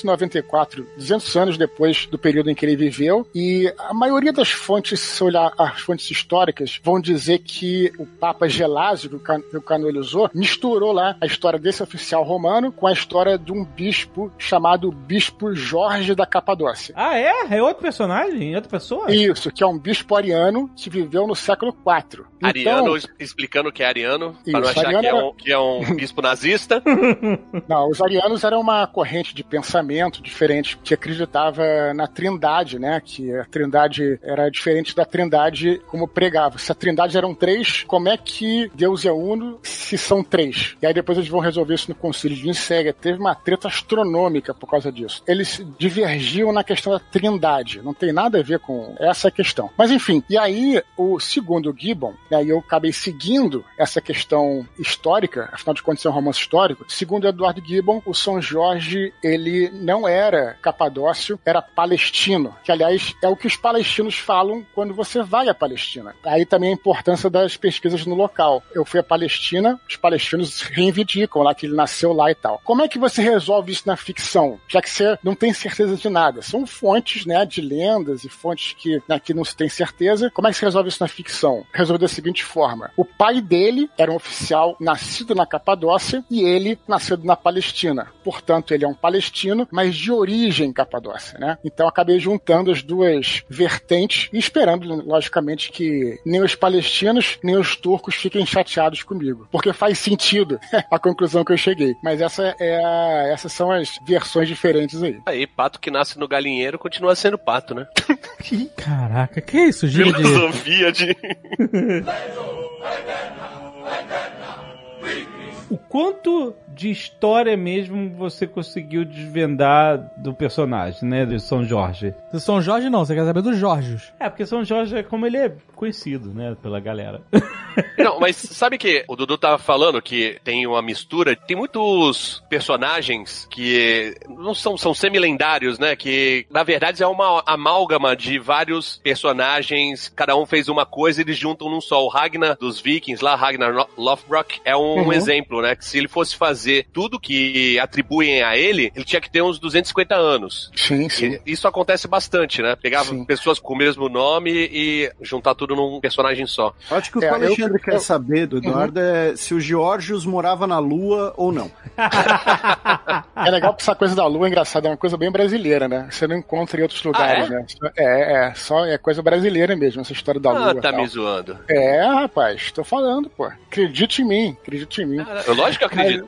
494, 200 anos depois do período em que ele viveu. E a maioria das fontes, se olhar as fontes históricas, vão dizer que o Papa Gelásio, que o can- que o canonizou, misturou lá a história desse oficial romano com a história de um bispo chamado Bispo Jorge da Capadócia. Ah, é? É outro personagem? Outra pessoa? Isso, que é um bispo ariano que viveu no século IV. Ariano, Então, es- explicando o que é ariano, Isso, pra não achar ariano que é, um, que é um bispo nazista. Não, os arianos eram uma corrente de pensamento diferente que acreditava na trindade, né? Que a trindade era diferente da trindade como pregava. Se a trindade eram três, como é que Deus é uno se são três? E aí depois eles vão resolver isso no concílio de Nicéia. Teve uma treta astronômica por causa disso. Eles divergiam na questão da trindade. Não tem nada a ver com essa questão. Mas enfim, e aí o segundo Gibbon, né, e eu acabei seguindo essa questão histórica, afinal de contas é um romance histórico, segundo Eduardo Gibbon, o São Jorge, ele não era capadócio, era palestino, que aliás é o que os palestinos falam quando você vai à Palestina. Aí também a importância das pesquisas no local. Eu fui à Palestina, os palestinos reivindicam lá que ele nasceu lá e tal. Como é que você resolve isso na ficção? Já que você não tem certeza de nada. São fontes, né, de lendas e fontes que, né, que não se tem certeza. Como é que se resolve isso na ficção? Resolve da seguinte forma. O pai dele era um oficial nascido na Capadócia e ele nascido na Palestina. Portanto, ele é um palestino, mas de origem capadócia, né? Então acabei juntando as duas vertentes e esperando, logicamente, que nem os palestinos nem os turcos fiquem chateados comigo. Porque faz sentido a conclusão que eu cheguei. Mas essa é a- essas são as versões diferentes aí. Aí, pato que nasce no galinheiro continua sendo pato, né? Caraca, que isso, gíria de... Filosofia de. O quanto de história mesmo você conseguiu desvendar do personagem, né? Do São Jorge? Do São Jorge não, você quer saber dos Jorges. É, porque São Jorge é como ele é conhecido, né? Pela galera. Não, mas sabe que o Dudu tava falando que tem uma mistura, tem muitos personagens que não são, são semi-lendários, né? Que na verdade é uma amálgama de vários personagens, cada um fez uma coisa e eles juntam num só. O Ragnar dos Vikings, lá, Ragnar Lo- Lothbrok, é um Uhum. exemplo, né? Que se ele fosse fazer tudo que atribuem a ele, ele tinha que ter uns 250 anos. Sim, sim. E Isso acontece bastante, né? Pegava Sim. pessoas com o mesmo nome e juntar tudo num personagem só. Acho que o É, que o eu- Alexandre quer eu- saber do Eduardo é se o Georgios morava na Lua ou não. É legal que essa coisa da lua é engraçada, é uma coisa bem brasileira, né? Você não encontra em outros lugares, Ah, é? né? É, é, só é coisa brasileira mesmo, essa história da Ah, lua. e tá tal. me zoando. É, rapaz, tô falando, pô. Acredite em mim, acredite em mim. Eu, lógico que eu acredito.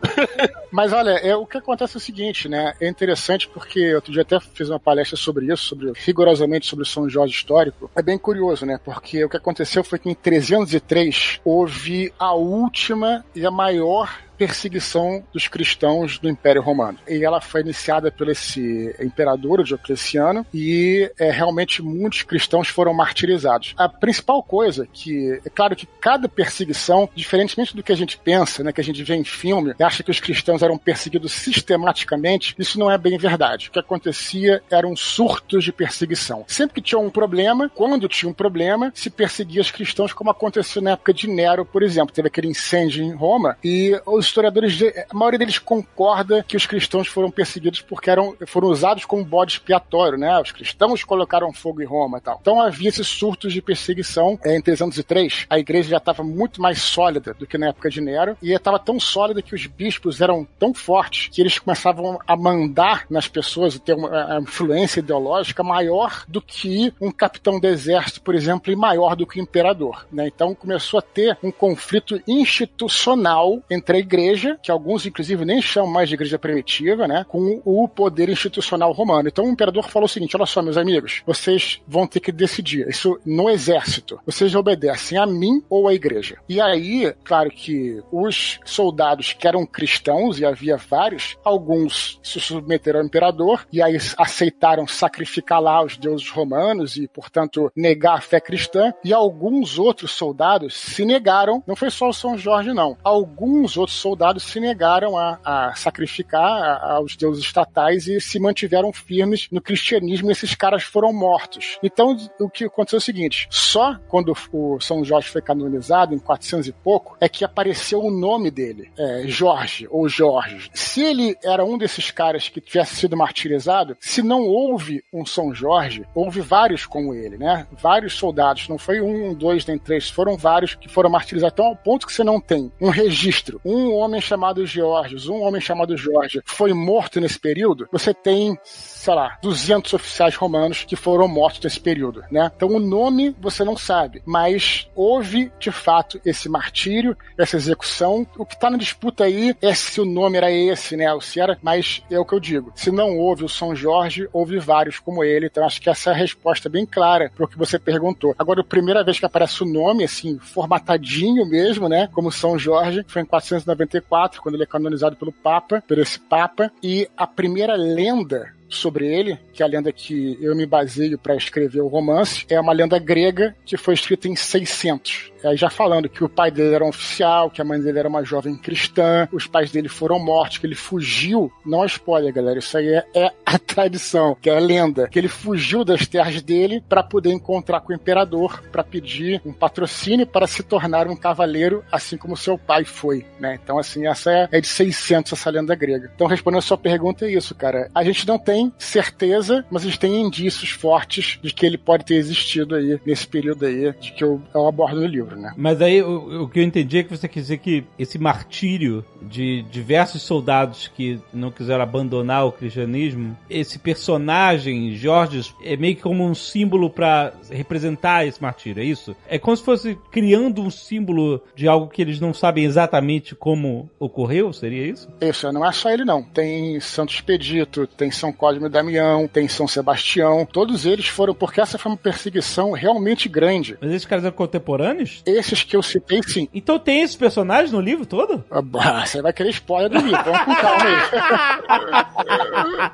Mas olha, é, o que acontece é o seguinte, né? É interessante porque outro dia até fiz uma palestra sobre isso, sobre rigorosamente sobre o São Jorge histórico. É bem curioso, né? Porque o que aconteceu foi que em 303 houve a última e a maior perseguição dos cristãos do Império Romano. E ela foi iniciada pelo esse imperador, Diocleciano, e é, realmente muitos cristãos foram martirizados. A principal coisa que, é claro que cada perseguição, diferentemente do que a gente pensa, né, que a gente vê em filme, acha que os cristãos eram perseguidos sistematicamente, isso não é bem verdade. O que acontecia eram surtos de perseguição. Sempre que tinha um problema, quando tinha um problema, se perseguia os cristãos, como aconteceu na época de Nero, por exemplo. Teve aquele incêndio em Roma e os historiadores, a maioria deles concorda que os cristãos foram perseguidos porque eram, foram usados como bode expiatório, né? Os cristãos colocaram fogo em Roma e tal. Então havia esses surtos de perseguição é, em 303. A igreja já estava muito mais sólida do que na época de Nero e estava tão sólida que os bispos eram tão fortes que eles começavam a mandar nas pessoas ter uma, uma influência ideológica maior do que um capitão do exército, por exemplo, e maior do que o imperador. Né? Então começou a ter um conflito institucional entre a igreja igreja, que alguns inclusive nem chamam mais de igreja primitiva, né, com o poder institucional romano. Então o imperador falou o seguinte: olha só, meus amigos, vocês vão ter que decidir isso no exército. Vocês obedecem a mim ou à igreja. E aí, claro que os soldados que eram cristãos, e havia vários, alguns se submeteram ao imperador e aí aceitaram sacrificar lá os deuses romanos e, portanto, negar a fé cristã, e alguns outros soldados se negaram, não foi só o São Jorge, não. Alguns outros soldados se negaram a, a sacrificar aos deuses estatais e se mantiveram firmes no cristianismo esses caras foram mortos. Então, o que aconteceu é o seguinte: só quando o São Jorge foi canonizado, em 400 e pouco, é que apareceu o nome dele, é, Jorge ou Jorge. Se ele era um desses caras que tivesse sido martirizado, se não houve um São Jorge, houve vários como ele, né? Vários soldados, não foi um, dois, nem três, foram vários que foram martirizados. Então, ao ponto que você não tem um registro, um homem chamado Georges, um homem chamado Jorge foi morto nesse período, você tem sei lá, 200 oficiais romanos que foram mortos nesse período, né? Então o nome você não sabe, mas houve de fato esse martírio, essa execução. O que está na disputa aí é se o nome era esse, né? Ou se era, mas é o que eu digo. Se não houve o São Jorge, houve vários como ele. Então acho que essa é a resposta bem clara para o que você perguntou. Agora, a primeira vez que aparece o nome, assim, formatadinho mesmo, né? Como São Jorge, foi em 494, quando ele é canonizado pelo Papa, por esse Papa. E a primeira lenda sobre ele, que é a lenda que eu me baseio para escrever o romance, é uma lenda grega que foi escrita em 600. Aí já falando que o pai dele era um oficial, que a mãe dele era uma jovem cristã, os pais dele foram mortos, que ele fugiu. Não é spoiler, galera, isso aí é, é a tradição, que é a lenda, que ele fugiu das terras dele para poder encontrar com o imperador, para pedir um patrocínio para se tornar um cavaleiro, assim como seu pai foi, né? Então, assim, essa é, é de 600, essa lenda grega. Então, respondendo a sua pergunta, é isso, cara. A gente não tem certeza, mas gente tem indícios fortes de que ele pode ter existido aí, nesse período aí, de que eu, eu abordo no livro livro, né? Mas aí o, o, que eu entendi é que você quer dizer que esse martírio de diversos soldados que não quiseram abandonar o cristianismo, esse personagem, Jorge, é meio que como um símbolo para representar esse martírio, é isso? É como se fosse criando um símbolo de algo que eles não sabem exatamente como ocorreu, seria isso? Isso, não é só ele não. Tem Santo Expedito, tem São Cosme e Damião, tem São Sebastião, todos eles foram porque essa foi uma perseguição realmente grande. Mas esses caras eram contemporâneos? Esses que eu citei, sim. Então tem esses personagens no livro todo? Ah, você vai querer spoiler do livro, vamos com calma aí.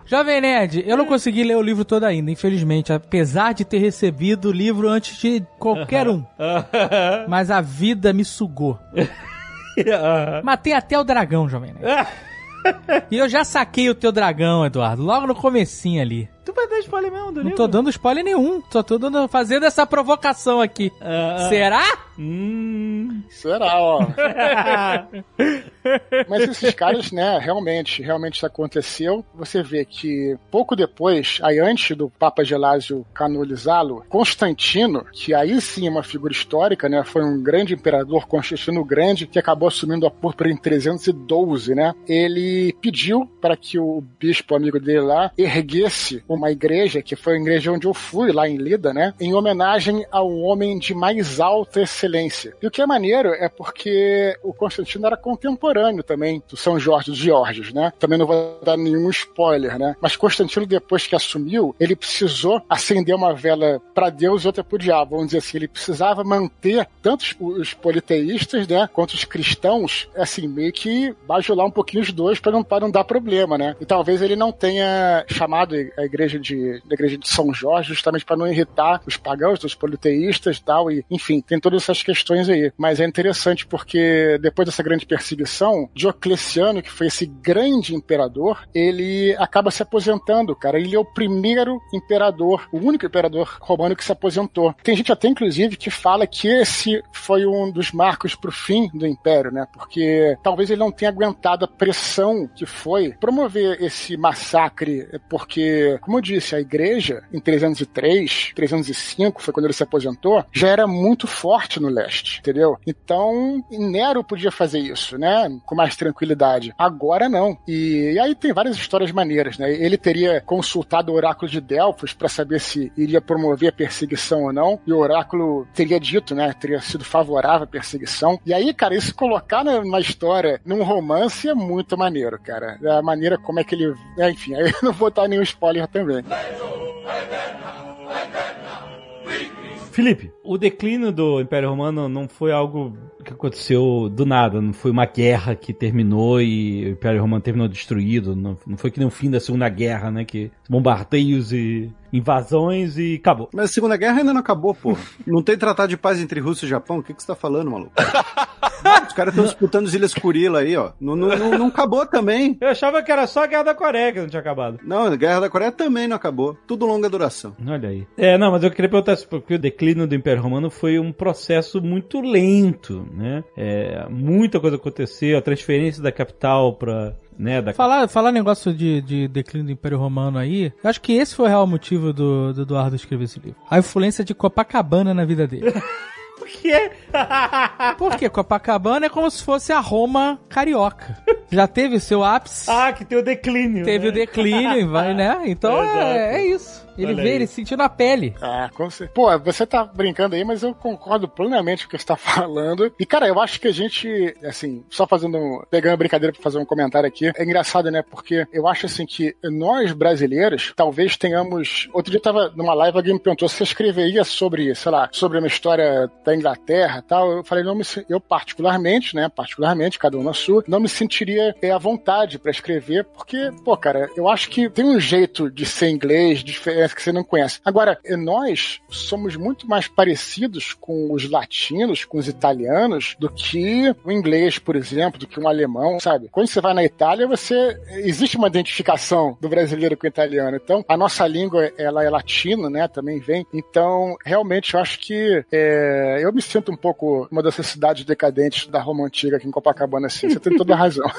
Jovem Nerd, eu não consegui ler o livro todo ainda, infelizmente, apesar de ter recebido o livro antes de qualquer um. Mas a vida me sugou. Matei até o dragão, Jovem Nerd. E eu já saquei o teu dragão, Eduardo, logo no comecinho ali. Tu vai dar spoiler mesmo do Não livro? tô dando spoiler nenhum. Só tô dando, fazendo essa provocação aqui. Ah, Será? Hum. Será, ó. Mas esses caras, né, realmente, realmente isso aconteceu. Você vê que pouco depois, aí antes do Papa Gelásio canonizá-lo, Constantino, que aí sim é uma figura histórica, né, foi um grande imperador, Constantino Grande, que acabou assumindo a púrpura em 312, né, ele pediu para que o bispo amigo dele lá erguesse uma igreja, que foi a igreja onde eu fui, lá em Lida, né, em homenagem ao homem de mais alta excelência. E o que é maneiro é porque o Constantino era contemporâneo também do São Jorge dos Georges, né? Também não vou dar nenhum spoiler, né? Mas Constantino, depois que assumiu, ele precisou acender uma vela para Deus e outra para o diabo. Vamos dizer assim, ele precisava manter tanto os politeístas, né, quanto os cristãos, assim, meio que bajular um pouquinho os dois para não, não dar problema, né? E talvez ele não tenha chamado a igreja de, a igreja de São Jorge justamente para não irritar os pagãos, os politeístas e tal, e enfim, tem todas essas questões aí. Mas é interessante porque depois dessa grande perseguição, Diocleciano, que foi esse grande imperador, ele acaba se aposentando, cara. Ele é o primeiro imperador, o único imperador romano que se aposentou. Tem gente até, inclusive, que fala que esse foi um dos marcos pro fim do império, né? Porque talvez ele não tenha aguentado a pressão que foi promover esse massacre, porque, como eu disse, a igreja, em 303, 305, foi quando ele se aposentou, já era muito forte no leste, entendeu? Então, Nero podia fazer isso, né? Com mais tranquilidade. Agora não. E, e aí tem várias histórias maneiras, né? Ele teria consultado o oráculo de Delfos para saber se iria promover a perseguição ou não, e o oráculo teria dito, né? Teria sido favorável à perseguição. E aí, cara, isso colocar na, história, num romance, é muito maneiro, cara. A maneira como é que ele. É, enfim, aí eu não vou dar nenhum spoiler também. Felipe, o declínio do Império Romano não foi algo que aconteceu do nada, não foi uma guerra que terminou e o Império Romano terminou destruído, não, não foi que nem o fim da Segunda Guerra, né, que bombardeios e invasões e acabou. Mas a Segunda Guerra ainda não acabou, pô. Não tem tratado de paz entre Rússia e Japão? O que, que você tá falando, maluco? Os caras estão disputando as Ilhas Kurila aí, ó. Não, não, não, não acabou também. Eu achava que era só a Guerra da Coreia que não tinha acabado. Não, a Guerra da Coreia também não acabou. Tudo longa duração. Olha aí. É, não, mas eu queria perguntar porque o declínio do Império Romano foi um processo muito lento, né? É, muita coisa aconteceu, a transferência da capital para né, da... Falar, falar negócio de, de declínio do Império Romano aí, eu acho que esse foi o real motivo do, do Eduardo escrever esse livro. A influência de Copacabana na vida dele. Por quê? Porque Copacabana é como se fosse a Roma carioca. Já teve seu ápice. Ah, que tem o declínio. Teve né? o declínio, e vai, né? Então é, é isso. Ele Olha vê, aí. ele sentiu na pele. Ah, com certeza. Pô, você tá brincando aí, mas eu concordo plenamente com o que você tá falando. E, cara, eu acho que a gente, assim, só fazendo, um, pegando a brincadeira pra fazer um comentário aqui, é engraçado, né? Porque eu acho, assim, que nós brasileiros, talvez tenhamos. Outro dia eu tava numa live, alguém me perguntou se eu escreveria sobre, sei lá, sobre uma história da Inglaterra e tal. Eu falei, não me, eu particularmente, né? Particularmente, cada um na sua, não me sentiria é, à vontade pra escrever, porque, pô, cara, eu acho que tem um jeito de ser inglês, diferente que você não conhece. Agora, nós somos muito mais parecidos com os latinos, com os italianos, do que o inglês, por exemplo, do que um alemão, sabe? Quando você vai na Itália, você existe uma identificação do brasileiro com o italiano. Então, a nossa língua ela é latina, né? Também vem. Então, realmente, eu acho que eh, eu me sinto um pouco uma dessas cidades decadentes da Roma antiga aqui em Copacabana. Assim. Você tem toda a razão.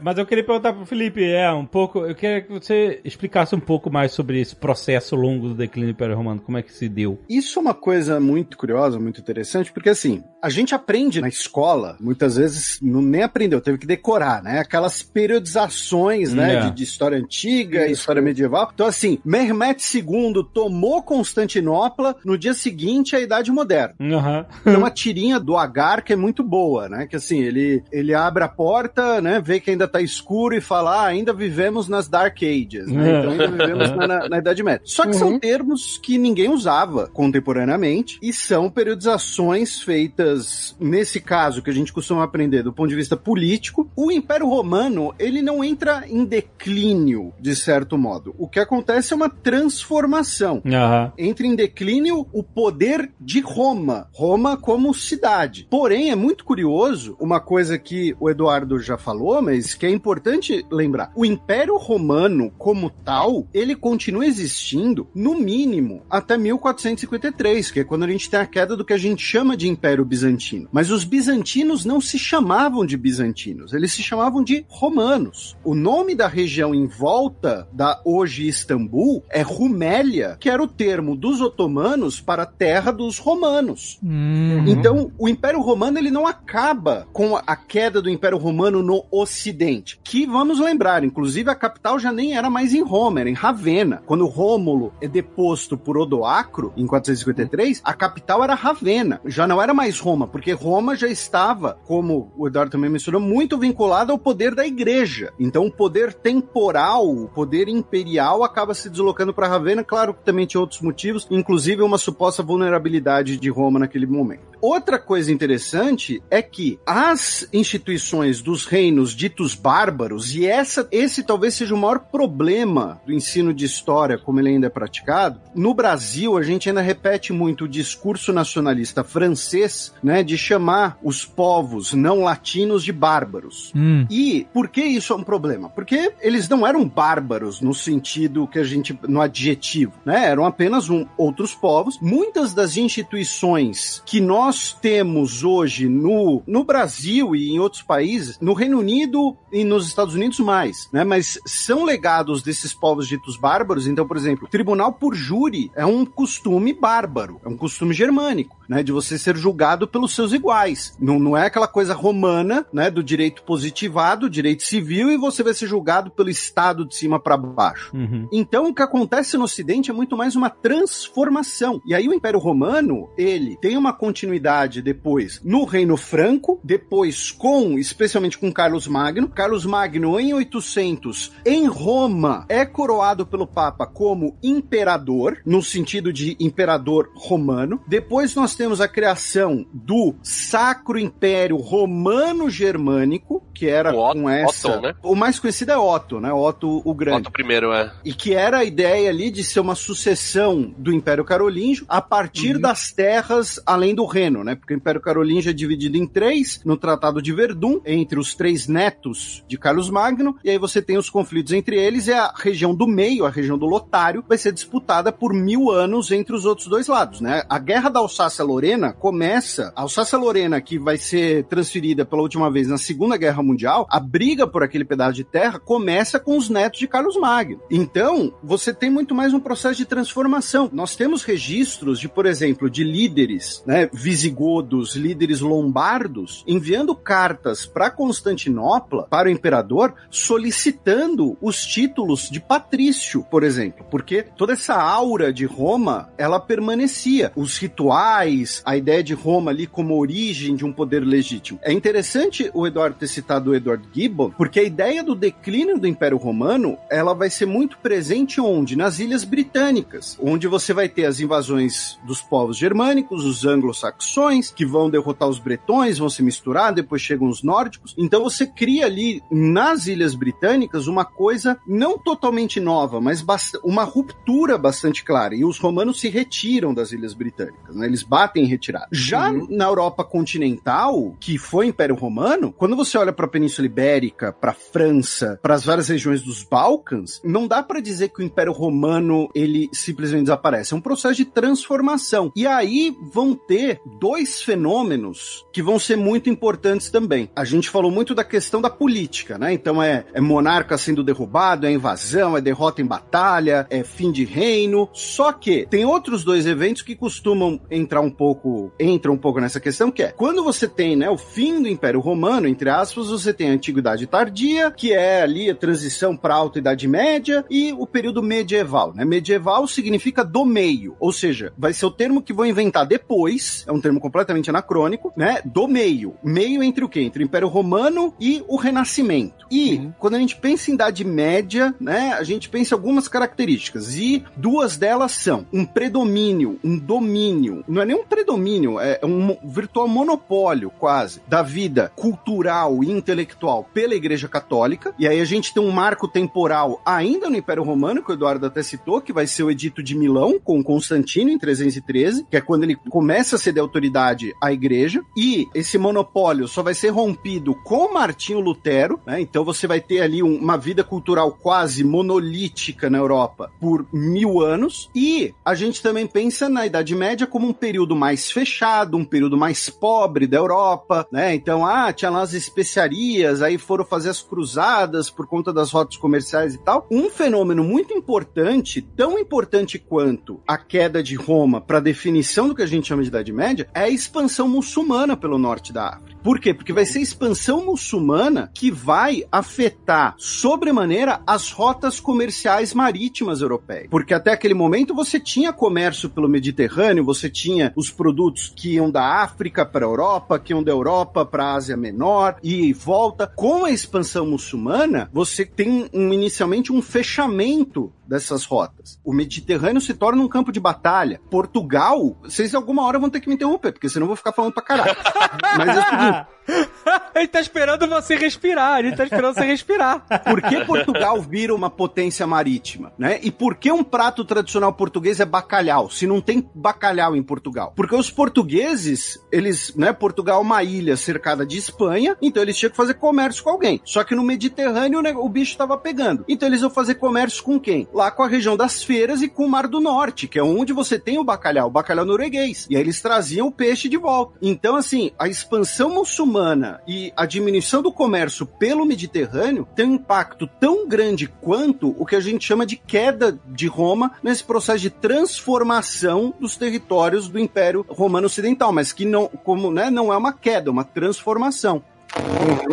Mas eu queria perguntar pro Felipe, é, um pouco, eu queria que você explicasse um pouco mais sobre esse processo longo do declínio do Império Romano, como é que se deu. Isso é uma coisa muito curiosa, muito interessante, porque assim, a gente aprende na escola, muitas vezes não nem aprendeu, teve que decorar, né? Aquelas periodizações, né? É. De, de história antiga, Isso. história medieval. Então, assim, Mehmet II tomou Constantinopla, no dia seguinte a Idade Moderna. Aham. Tem uma tirinha do Agar que é muito boa, né? Que assim, ele, ele abre a porta, né? Vê que ainda tá escuro e fala, ah, ainda vivemos nas Dark Ages, né? Então ainda vivemos na, na- na Idade Média. Só que são Uhum. termos que ninguém usava contemporaneamente e são periodizações feitas, nesse caso, que a gente costuma aprender do ponto de vista político. O Império Romano, ele não entra em declínio, de certo modo. O que acontece é uma transformação Aham. entra em declínio o poder de Roma, Roma como cidade. Porém, é muito curioso, uma coisa que o Eduardo já falou, mas que é importante lembrar. O Império Romano, como tal, ele continua existindo, no mínimo, até 1453, que é quando a gente tem a queda do que a gente chama de Império Bizantino. Mas os bizantinos não se chamavam de bizantinos, eles se chamavam de romanos. O nome da região em volta da hoje Istambul é Rumélia, que era o termo dos otomanos para a terra dos romanos. Hum. Então, o Império Romano ele não acaba com a queda do Império Romano no Ocidente, que vamos lembrar, inclusive a capital já nem era mais em Roma, era em Ravenna. Quando Rômulo é deposto por Odoacro em 453, a capital era Ravenna, já não era mais Roma, porque Roma já estava, como o Eduardo também mencionou, muito vinculada ao poder da igreja. Então, o poder temporal, o poder imperial acaba se deslocando para Ravenna, claro que também tinha outros motivos, inclusive uma suposta vulnerabilidade de Roma naquele momento. Outra coisa interessante é que as instituições dos reinos ditos bárbaros, e essa, esse talvez seja o maior problema do ensino de história, como ele ainda é praticado, no Brasil a gente ainda repete muito o discurso nacionalista francês né, de chamar os povos não latinos de bárbaros. Hum. E por que isso é um problema? Porque eles não eram bárbaros no sentido que a gente no adjetivo, né? Eram apenas um, outros povos. Muitas das instituições que nós temos hoje no, no Brasil e em outros países, no Reino Unido e nos Estados Unidos mais, né? Mas são legados desses povos ditos bárbaros. Então, por exemplo, tribunal por júri é um costume bárbaro, é um costume germânico, né? De você ser julgado pelos seus iguais. Não, não é aquela coisa romana, né? Do direito positivado, direito civil, e você vai ser julgado pelo Estado de cima para baixo. Uhum. Então, o que acontece no Ocidente é muito mais uma transformação. E aí, o Império Romano, ele tem uma continuidade depois no Reino Franco, depois com, especialmente com Carlos Magno. Carlos Magno, em 800, em Roma, é coroado pelo Papa como imperador, no sentido de imperador romano. Depois, nós temos a criação do Sacro Império Romano-Germânico, que era O Otto- com essa. Otto, né? O mais conhecido é Otto, né? Otto o Grande. Otto primeiro, é. E que era a ideia ali de ser uma sucessão do Império Carolíngio a partir das terras além do Reno, né? Porque o Império Carolíngio é dividido em três no Tratado de Verdun, entre os três netos de Carlos Magno, e aí você tem os conflitos entre eles, e a região do meio, a região do Lotário, vai ser disputada por mil anos entre os outros dois lados, né? A Guerra da Alsácia-Lorena começa, a Alsácia-Lorena, que vai ser transferida pela última vez na Segunda Guerra Mundial, a briga por aquele pedaço de terra começa com os netos de Carlos Magno. Então, você tem muito mais um processo de transformação. Nós temos registros de, por exemplo, de líderes, né, visigodos, líderes lombardos, enviando cartas para Constantinopla, para o imperador, solicitando os títulos de patrício, por exemplo, porque toda essa aura de Roma, ela permanecia. Os rituais, a ideia de Roma ali como origem de um poder legítimo. É interessante o Eduardo ter citado o Edward Gibbon, porque a ideia do declínio do Império Romano, ela vai ser muito presente onde? Nas Ilhas Britânicas, onde você vai ter as invasões dos povos germânicos, os anglo-saxões, que vão derrotar os bretões, vão se misturar, depois chegam os nórdicos. Então você cria ali nas Ilhas Britânicas uma coisa não totalmente nova, mas uma ruptura bastante clara. E os romanos se retiram das Ilhas Britânicas, né? Eles batem em retirada. Já na Europa continental, que foi Império Romano, quando você olha para a Península Ibérica, para França, para as várias regiões dos Balcãs, não dá para dizer que o Império Romano ele simplesmente desaparece. É um processo de transformação. E aí vão ter dois fenômenos que vão ser muito importantes também. A gente falou muito da questão da política, né? Então é, é monarca sendo derrubado, é invasão, é derrota em batalha, é fim de reino. Só que tem outros dois eventos que costumam entrar um pouco, entram um pouco nessa questão, que é quando você tem, né, o fim do Império Romano, entre aspas, você tem a Antiguidade Tardia, que é ali a transição para a Alta Idade Média, e o período medieval, né? Medieval significa do meio, ou seja, vai ser o termo que vou inventar depois, é um termo completamente anacrônico, né? Do meio. Meio entre o quê? Entre o Império Romano e o Renascimento. E quando a gente pensa em Idade Média, né, a gente pensa em algumas características, e duas delas são um predomínio, um domínio, não é nem um predomínio, é um virtual monopólio quase da vida cultural e intelectual pela Igreja Católica. E aí a gente tem um marco temporal ainda no Império Romano, que o Eduardo até citou, que vai ser o Edito de Milão com Constantino em 313, que é quando ele começa a ceder autoridade à Igreja. E esse monopólio só vai ser rompido com Martinho Lutero, né? Então você vai ter ali um- uma vida cultural quase monolítica na Europa por mil anos. E a gente também pensa na Idade Média como um período mais fechado, um período mais pobre da Europa, né? Então, ah, tinha lá as especiarias, aí foram fazer as cruzadas por conta das rotas comerciais e tal. Um fenômeno muito importante, tão importante quanto a queda de Roma para a definição do que a gente chama de Idade Média, é a expansão muçulmana pelo norte da África. Por quê? Porque vai ser a expansão muçulmana que vai afetar sobremaneira as rotas comerciais marítimas europeias. Porque até aquele momento você tinha comércio pelo Mediterrâneo, você tinha os produtos que iam da África para a Europa, que iam da Europa para a Ásia Menor e volta. Com a expansão muçulmana, você tem um, inicialmente um fechamento dessas rotas. O Mediterrâneo se torna um campo de batalha. Portugal, vocês alguma hora vão ter que me interromper, porque senão eu vou ficar falando pra caralho. Mas é o seguinte, a gente tá esperando você respirar, gente tá esperando você respirar. Por que Portugal vira uma potência marítima, né? E por que um prato tradicional português é bacalhau, se não tem bacalhau em Portugal? Porque os portugueses, eles, né, Portugal é uma ilha cercada de Espanha, então eles tinham que fazer comércio com alguém. Só que no Mediterrâneo né, o bicho tava pegando. Então eles iam fazer comércio com quem? Lá com a região das feiras e com o Mar do Norte, que é onde você tem o bacalhau, o bacalhau norueguês. E aí eles traziam o peixe de volta. Então, assim, a expansão muçulmana e a diminuição do comércio pelo Mediterrâneo tem um impacto tão grande quanto o que a gente chama de queda de Roma nesse processo de transformação dos territórios do Império Romano Ocidental, mas que não, como, né, não é uma queda, é uma transformação.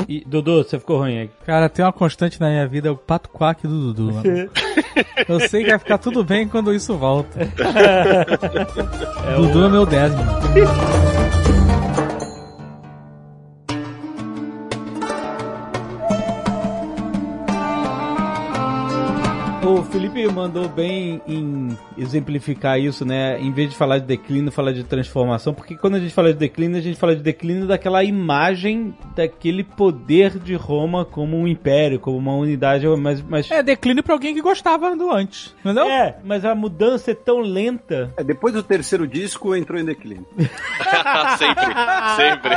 E, Dudu, você ficou ruim aí. Cara, tem uma constante na minha vida, é o pato quack do Dudu, mano. Eu sei que vai ficar tudo bem quando isso volta. Dudu é meu décimo. O Felipe mandou bem em exemplificar isso, né? Em vez de falar de declínio, falar de transformação. Porque quando a gente fala de declínio, a gente fala de declínio daquela imagem daquele poder de Roma como um império, como uma unidade. Mas, mas... É, declínio pra alguém que gostava do antes, entendeu? É, mas a mudança é tão lenta. É, depois do terceiro disco entrou em declínio. sempre, sempre.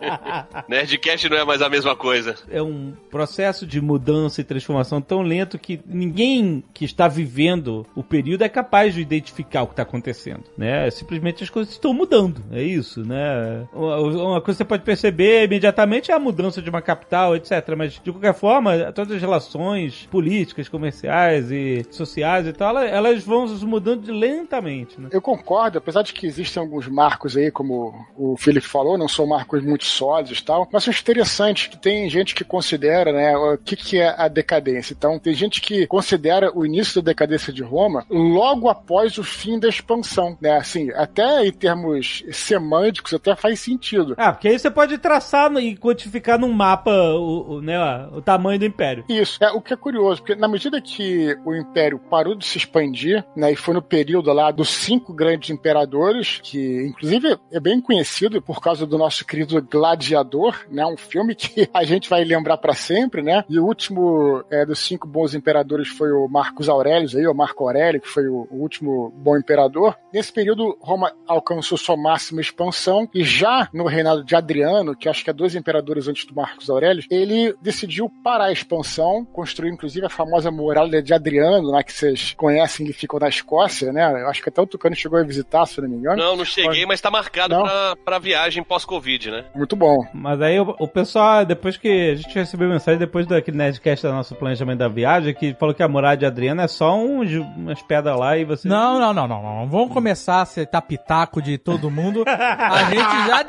Nerdcast não é mais a mesma coisa. É um processo de mudança e transformação tão lento que ninguém que está vivendo o período é capaz de identificar o que está acontecendo, né? Simplesmente as coisas estão mudando, é isso, né? Uma coisa que você pode perceber imediatamente é a mudança de uma capital, etc. Mas de qualquer forma, todas as relações políticas, comerciais e sociais e tal, elas vão mudando lentamente, né? Eu concordo, apesar de que existem alguns marcos aí, como o Felipe falou, não são marcos muito sólidos e tal, mas acho interessante que tem gente que considera, né, o que, que é a decadência. Então, tem gente que considera considera o início da decadência de Roma logo após o fim da expansão, né? Assim, até em termos semânticos até faz sentido. Ah, porque aí você pode traçar e quantificar num mapa o, o, né, o tamanho do império. Isso. É, o que é curioso, porque na medida que o império parou de se expandir, né, e foi no período lá dos cinco grandes imperadores, que inclusive é bem conhecido por causa do nosso querido Gladiador, né, um filme que a gente vai lembrar para sempre, né? E o último é, dos cinco bons imperadores foi o Marcos Aurelius, aí, o Marco Aurélio, que foi o, o último bom imperador. Nesse período, Roma alcançou sua máxima expansão e já no reinado de Adriano, que acho que é dois imperadores antes do Marcos Aurélio, ele decidiu parar a expansão, construiu inclusive a famosa muralha de Adriano, né, que vocês conhecem que ficou na Escócia, né? Eu acho que até o Tucano chegou a visitar, se não me engano. Não, não cheguei, mas tá marcado pra, pra viagem pós-Covid, né? Muito bom. Mas aí o, o, pessoal, depois que a gente recebeu mensagem, depois daquele Nerdcast do nosso planejamento da viagem, que falou que a muralha de Adriano é só um, umas pedras lá e você. Não, não, não, não, não. Vamos começar a acertar pitaco de todo mundo. A gente já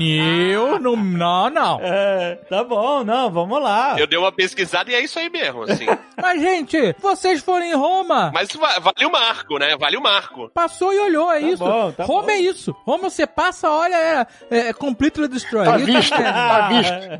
definiu. No... Não, não. É, tá bom, não, vamos lá. Eu dei uma pesquisada e é isso aí mesmo, assim. Mas, gente, vocês foram em Roma. Mas vale o marco, né? Vale o marco. Passou e olhou, é Tá isso. bom, tá Roma bom. é isso. Roma você passa, olha, é, é completely destroyed. Tá Isso visto, é-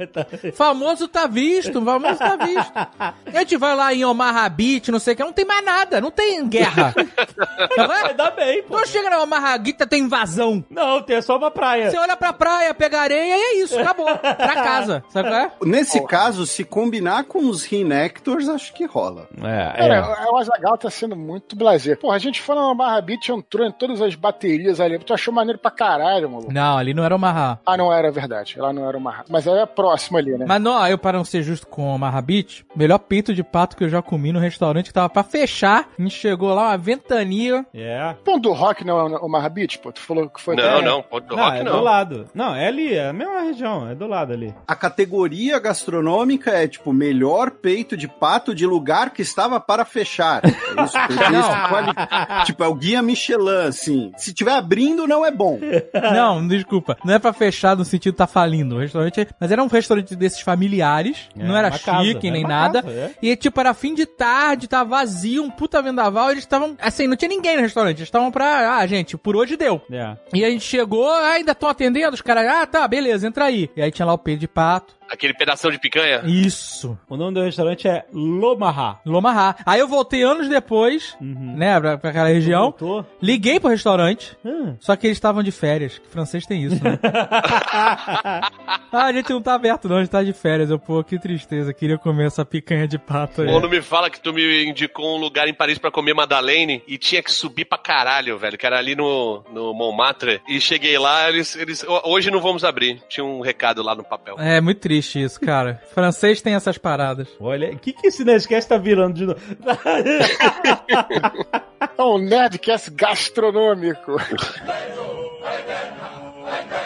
tá visto. Famoso tá visto, famoso tá visto. A gente vai lá em Omaha Não sei o que, não tem mais nada, não tem guerra. Ainda bem, pô. Então chega na Omaha Beach, tem invasão. Não, tem só uma praia. Você olha pra praia, pega areia e é isso, acabou. Pra casa, sabe qual é? Nesse caso, se combinar com os reenactors, acho que rola. É, Cara, o Azagal tá sendo muito blazer. Porra, a gente foi na Barra Beach, entrou em todas as baterias ali. Tu achou maneiro pra caralho, maluco. Não, ali não era Omaha. Ah, não era verdade. Lá não era uma. Mas era próximo ali, né? Mas não, eu para não ser justo com Omaha Beach, melhor peito de pato que eu já comi no restaurante que tava pra fechar. A gente chegou lá, uma ventania. É. Ponto do Rock não é o Marra Beach, pô? Tu falou que foi. Não, É. não, Ponto do Não, Rock é não. do lado. Não, é ali, é a mesma região, é do lado ali. A categoria gastronômica é tipo melhor peito de pato de lugar que estava para fechar. É isso, porque isso quali- tipo, é o guia Michelin, assim. Se tiver abrindo, não é bom. Não, desculpa. Não é pra fechar no sentido tá falindo. O restaurante, mas era um restaurante desses familiares. É, não era casa, chique era nem nada. casa, é. E tipo, era fim de tarde, tava vazio, um puta vendaval. Eles estavam, assim, não tinha ninguém no restaurante. Eles estavam pra, ah, gente, por hoje deu. É. E a gente chegou, ah, ainda estão atendendo, os caras, ah, tá, beleza, entra aí. E aí tinha lá o peito de pato. Aquele pedação de picanha? Isso. O nome do restaurante é Lomaha. Lomarra. Aí eu voltei anos depois, né, pra, pra aquela região. Voltou? Liguei pro restaurante, Hum. só que eles estavam de férias. Que francês tem isso, né? ah, a gente não tá aberto não, a gente tá de férias. Eu, pô, que tristeza. Queria comer essa picanha de pato aí. Ou não me fala que tu me indicou um lugar em Paris pra comer Madeleine e tinha que subir pra caralho, velho, que era ali no, no Montmartre. E cheguei lá, eles, eles. Hoje não vamos abrir. Tinha um recado lá no papel. É muito triste isso, cara. francês tem essas paradas. Olha, o que, que esse Nerdcast tá virando de novo? É um Nerdcast gastronômico.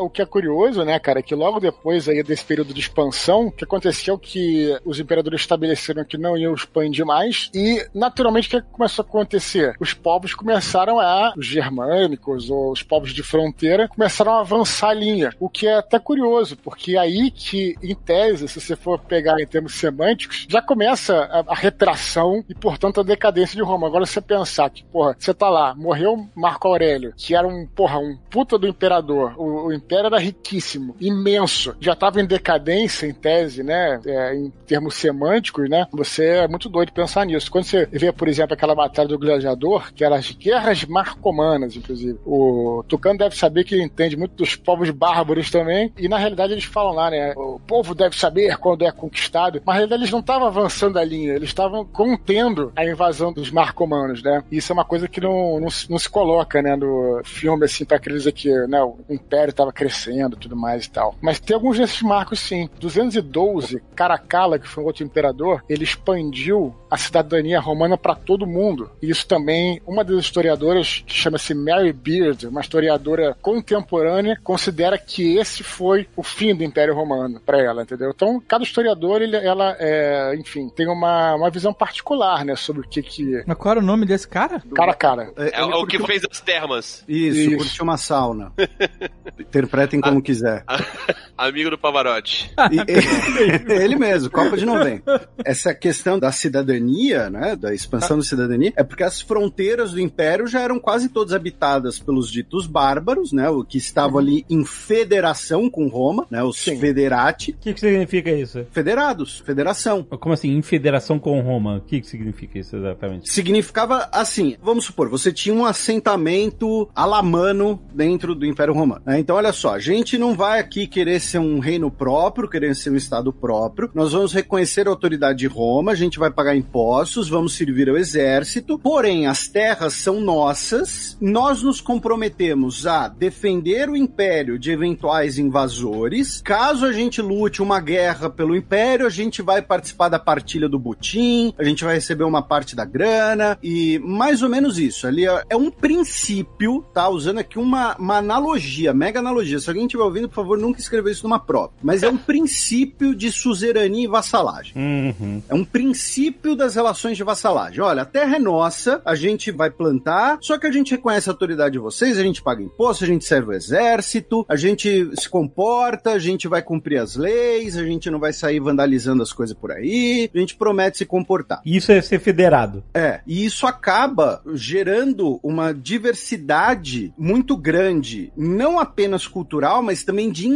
O que é curioso, né, cara, é que logo depois aí desse período de expansão, o que aconteceu é que os imperadores estabeleceram que não iam expandir mais e, naturalmente, o que começou a acontecer? Os povos começaram a, os germânicos ou os povos de fronteira, começaram a avançar a linha, o que é até curioso, porque aí que, em tese, se você for pegar em termos semânticos, já começa a, a retração e, portanto, a decadência de Roma. Agora, você pensar que, porra, você tá lá, morreu Marco Aurélio, que era um, porra, um puta do imperador, o, o era riquíssimo, imenso, já estava em decadência, em tese, né? É, em termos semânticos, né? Você é muito doido pensar nisso. Quando você vê, por exemplo, aquela batalha do gladiador, que eram as guerras marcomanas, inclusive. O Tucano deve saber que ele entende muito dos povos bárbaros também, e na realidade eles falam lá, né? O povo deve saber quando é conquistado, mas na realidade eles não estavam avançando a linha, eles estavam contendo a invasão dos marcomanos, né? E isso é uma coisa que não, não, não se coloca, né, no filme, assim, pra aqueles que né, o império estava crescendo e tudo mais e tal. Mas tem alguns desses marcos, sim. 212, Caracalla, que foi um outro imperador, ele expandiu a cidadania romana para todo mundo. E isso também, uma das historiadoras, que chama-se Mary Beard, uma historiadora contemporânea, considera que esse foi o fim do Império Romano para ela, entendeu? Então, cada historiador, ele, ela, é, enfim, tem uma, uma visão particular, né, sobre o que que... Mas qual era o nome desse cara? Cara a cara. É, o que fez as termas. Isso, Isso. curtiu uma sauna. Interpretem como quiser. Amigo do Pavarotti. E- ele mesmo, Copa de 90. Essa questão da cidadania, né, da expansão da cidadania, é porque as fronteiras do Império já eram quase todas habitadas pelos ditos bárbaros, né, o que estavam ali em federação com Roma, né, os Sim. federati, O que, que significa isso? federados, federação. Como assim, em federação com Roma? O que, que significa isso exatamente? Significava assim, vamos supor, você tinha um assentamento alamano dentro do Império Romano. né? Então, olha só, a gente não vai aqui querer ser um reino próprio, querer ser um estado próprio. Nós vamos reconhecer a autoridade de Roma, a gente vai pagar impostos, vamos servir ao exército. Porém, as terras são nossas. Nós nos comprometemos a defender o Império de eventuais invasores. Caso a gente lute uma guerra pelo Império, a gente vai participar da partilha do butim, a gente vai receber uma parte da grana e mais ou menos isso. Ali é é um princípio, tá? Usando aqui uma, uma analogia, mega analogia. Se alguém estiver ouvindo, por favor, nunca escreva isso numa prova. Mas é um princípio de suzerania e vassalagem. Uhum. É um princípio das relações de vassalagem. Olha, a terra é nossa, a gente vai plantar, só que a gente reconhece a autoridade de vocês, a gente paga imposto, a gente serve o exército, a gente se comporta, a gente vai cumprir as leis, a gente não vai sair vandalizando as coisas por aí, a gente promete se comportar. Isso é ser federado. É, e isso acaba gerando uma diversidade muito grande, não apenas cultural, mas também de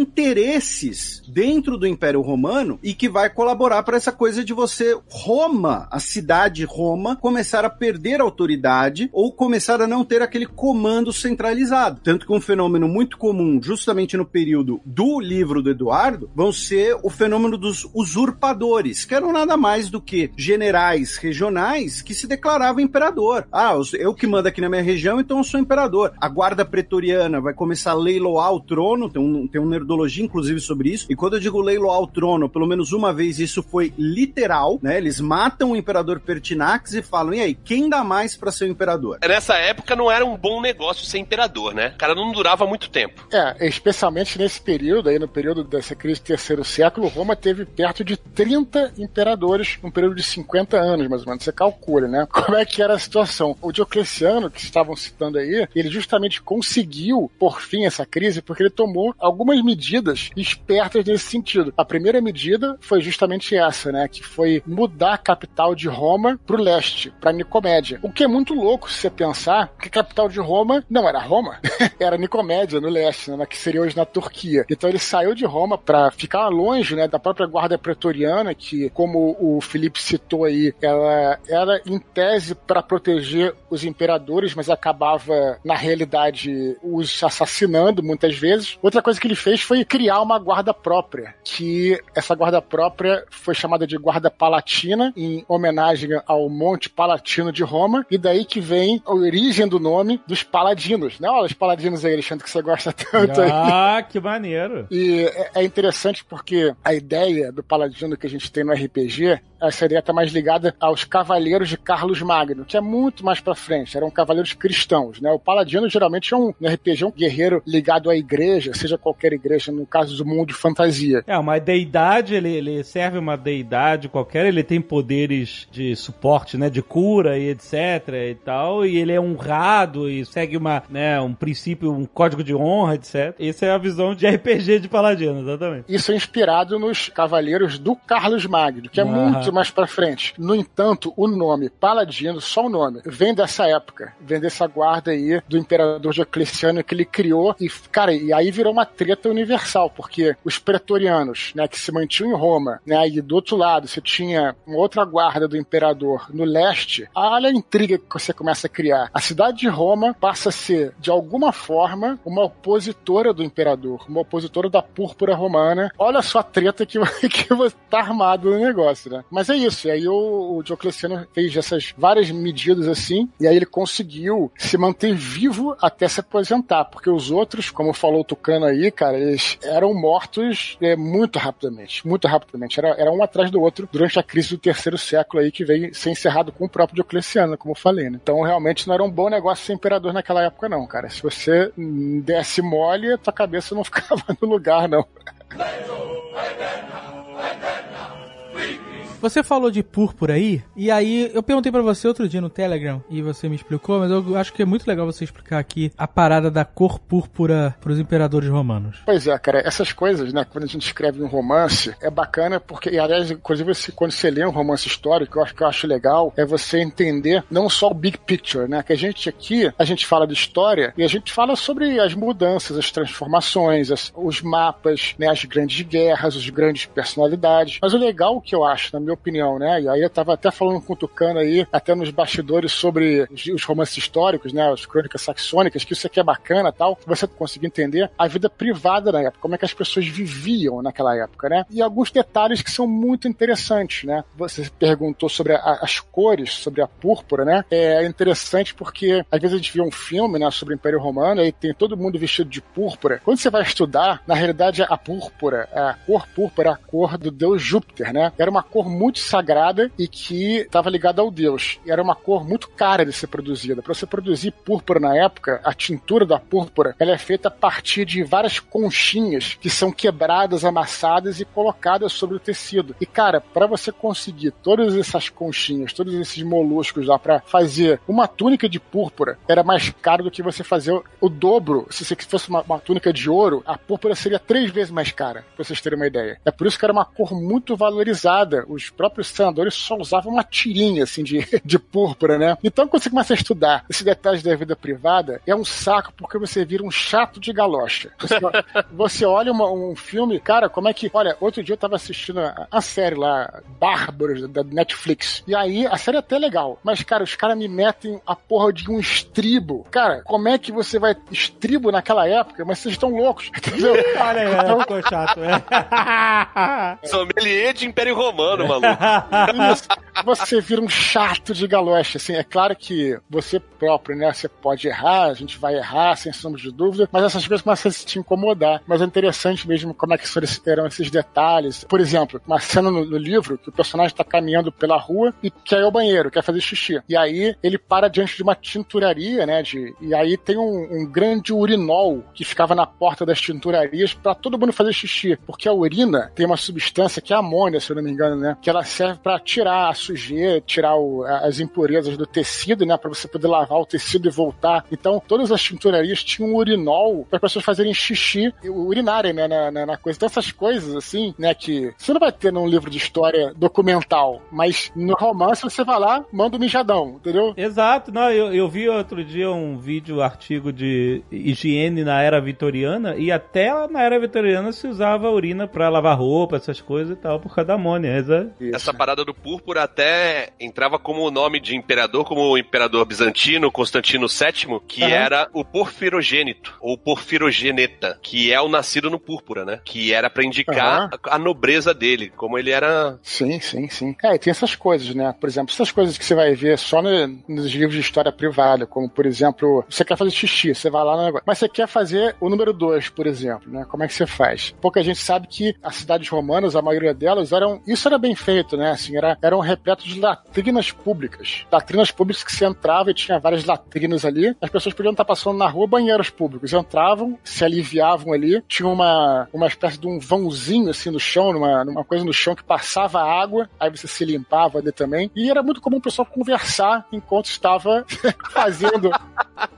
interesses dentro do Império Romano e que vai colaborar para essa coisa de você, Roma, a cidade Roma, começar a perder autoridade ou começar a não ter aquele comando centralizado. Tanto que um fenômeno muito comum, justamente no período do livro do Eduardo, vão ser o fenômeno dos usurpadores, que eram nada mais do que generais regionais que se declaravam imperador. Ah, eu que mando aqui na minha região, então eu sou imperador. A guarda pretoriana vai começar a leiloar o trono, tem um, tem um nerdologia inclusive sobre isso, e quando eu digo leiloar o trono, pelo menos uma vez isso foi literal, né? Eles matam o imperador Pertinax e falam, e aí, quem dá mais pra ser o imperador? Nessa época não era um bom negócio ser imperador, né? O cara não durava muito tempo. É, especialmente nesse período, aí no período dessa crise do terceiro século, Roma teve perto de 30 imperadores num período de 50 anos, mais ou menos. Você calcula, né? Como é que era a situação? O Diocleciano, que estavam citando aí, ele justamente conseguiu por fim essa crise porque ele tomou algumas medidas espertas nesse sentido. A primeira medida foi justamente essa, né? Que foi mudar a capital de Roma pro leste, pra Nicomédia. O que é muito louco se você pensar que a capital de Roma não era Roma, era Nicomédia, no leste, né? Que seria hoje na Turquia. Então ele saiu de Roma para ficar longe, né? Da própria guarda pretoriana, que, como o Felipe citou aí, ela era em tese para proteger os imperadores, mas acabava, na realidade, os assassinando muitas vezes. Outra coisa que ele fez foi criar uma guarda própria, que essa guarda própria foi chamada de Guarda Palatina, em homenagem ao Monte Palatino de Roma, e daí que vem a origem do nome dos paladinos, né? Olha os paladinos aí, Alexandre, que você gosta tanto aí. Ah, que maneiro. E é- é interessante porque a ideia do paladino que a gente tem no RPG, essa ideia está mais ligada aos cavaleiros de Carlos Magno, que é muito mais pra frente, eram cavaleiros cristãos, né? O paladino geralmente é um, no RPG, um guerreiro ligado à igreja, seja qualquer igreja, no caso do mundo de fantasia. É, uma deidade, ele, ele serve uma deidade qualquer, ele tem poderes de suporte, né, de cura e etc e tal, e ele é honrado e segue uma, né, um princípio, um código de honra, etc. Essa é a visão de RPG de paladino, exatamente. Isso é inspirado nos cavaleiros do Carlos Magno, que é Ah. muito mais pra frente. No entanto, o nome Paladino, só o nome, vem dessa época, vem dessa guarda aí do imperador Diocleciano que ele criou e, cara, e aí virou uma treta universal, porque os pretorianos, né, que se mantinham em Roma, né, e do outro lado você tinha uma outra guarda do imperador no leste, olha a intriga que você começa a criar. A cidade de Roma passa a ser, de alguma forma, uma opositora do imperador, uma opositora da púrpura romana. Olha só a treta que, que tá armado no negócio, né? Mas é isso. E aí o, o Diocleciano fez essas várias medidas assim, e aí ele conseguiu se manter vivo até se aposentar, porque os outros, como falou o Tucano aí, cara, eles eram mortos é, muito rapidamente, muito rapidamente. Era, era um atrás do outro durante a crise do terceiro século aí, que veio ser encerrado com o próprio Diocleciano, como eu falei, né? Então realmente não era um bom negócio ser imperador naquela época, não, cara. Se você desse mole, tua cabeça não ficava no lugar, não. Você falou de púrpura aí, e aí eu perguntei pra você outro dia no Telegram, e você me explicou, mas eu acho que é muito legal você explicar aqui a parada da cor púrpura pros imperadores romanos. Pois é, cara, essas coisas, né, quando a gente escreve um romance, é bacana porque, e, aliás, inclusive, quando você lê um romance histórico, eu acho que eu acho legal, é você entender não só o big picture, né, que a gente aqui, a gente fala de história e a gente fala sobre as mudanças, as transformações, as- os mapas, né, as grandes guerras, as grandes personalidades, mas o legal que eu acho, na minha opinião, né, e aí eu tava até falando com o Tucano aí, até nos bastidores sobre os, os romances históricos, né, as crônicas saxônicas, que isso aqui é bacana tal, você conseguir entender a vida privada na época, como é que as pessoas viviam naquela época, né? E alguns detalhes que são muito interessantes, né? Você perguntou sobre a- as cores, sobre a púrpura, né? É interessante porque às vezes a gente vê um filme, né, sobre o Império Romano e tem todo mundo vestido de púrpura. Quando você vai estudar, na realidade a púrpura, a cor púrpura, a cor do deus Júpiter, né? Era uma cor muito sagrada e que estava ligada ao deus. E era uma cor muito cara de ser produzida. Para você produzir púrpura na época, a tintura da púrpura, ela é feita a partir de várias conchinhas que são quebradas, amassadas e colocadas sobre o tecido. E cara, para você conseguir todas essas conchinhas, todos esses moluscos lá para fazer uma túnica de púrpura, era mais caro do que você fazer o, o dobro. Se você fosse uma, uma túnica de ouro, a púrpura seria três vezes mais cara, pra vocês terem uma ideia. É por isso que era uma cor muito valorizada. Os próprios senadores só usavam uma tirinha assim de, de púrpura, né? Então, quando você começa a estudar esses detalhes da vida privada, é um saco porque você vira um chato de galocha. Você, você olha uma- um filme, cara, como é que. Olha, outro dia eu tava assistindo a, a série lá, Bárbaros, da Netflix. E aí, a série é até legal, mas, cara, os caras me metem a porra de um estribo. Cara, como é que você vai. Estribo naquela época? Mas vocês estão loucos, entendeu? Olha aí, Então, ficou chato. É. Sommelier de Império Romano, maluco. Você vira um chato de galocha, assim, é claro que você próprio, né, você pode errar, a gente vai errar, sem sombra de dúvida, mas essas coisas começam a te incomodar. Mas é interessante mesmo como é que eram esses detalhes. Por exemplo, uma cena no, no livro que o personagem está caminhando pela rua e quer ir ao banheiro, quer fazer xixi. E aí ele para diante de uma tinturaria, né, de, e aí tem um, um grande urinol que ficava na porta das tinturarias para todo mundo fazer xixi, porque a urina tem uma substância que é amônia, se eu não me engano, né, que ela serve para tirar a sujeira, tirar o- as impurezas do tecido, né? Pra você poder lavar o tecido e voltar. Então, todas as tinturarias tinham um urinol para as pessoas fazerem xixi, e urinarem, né? Na, na- na coisa. Então, essas coisas, assim, né? Que você não vai ter num livro de história documental, mas no romance você vai lá, manda um mijadão, entendeu? Exato, não, eu, eu vi outro dia um vídeo, artigo de higiene na era vitoriana, e até na era vitoriana se usava urina pra lavar roupa, essas coisas e tal, por causa da amônia. Essa parada do púrpura até entrava como o nome de imperador, como o imperador bizantino, Constantino VII, que Aham. era o porfirogênito, ou porfirogeneta, que é o nascido no púrpura, né? Que era pra indicar Aham. a, a nobreza dele, como ele era... Sim, sim, sim. É, e tem essas coisas, né? Por exemplo, essas coisas que você vai ver só no- nos livros de história privada, como, por exemplo, você quer fazer xixi, você vai lá no negócio. Mas você quer fazer o número 2, por exemplo, né? Como é que você faz? Pouca gente sabe que as cidades romanas, a maioria delas, eram. Isso era bem feito, né? Assim, era, eram repletos de latrinas públicas. Latrinas públicas que você entrava e tinha várias latrinas ali. As pessoas podiam estar passando na rua banheiros públicos. Entravam, se aliviavam ali, tinha uma, uma espécie de um vãozinho assim no chão, numa, numa coisa no chão que passava água, aí você se limpava ali também. E era muito comum o pessoal conversar enquanto estava fazendo.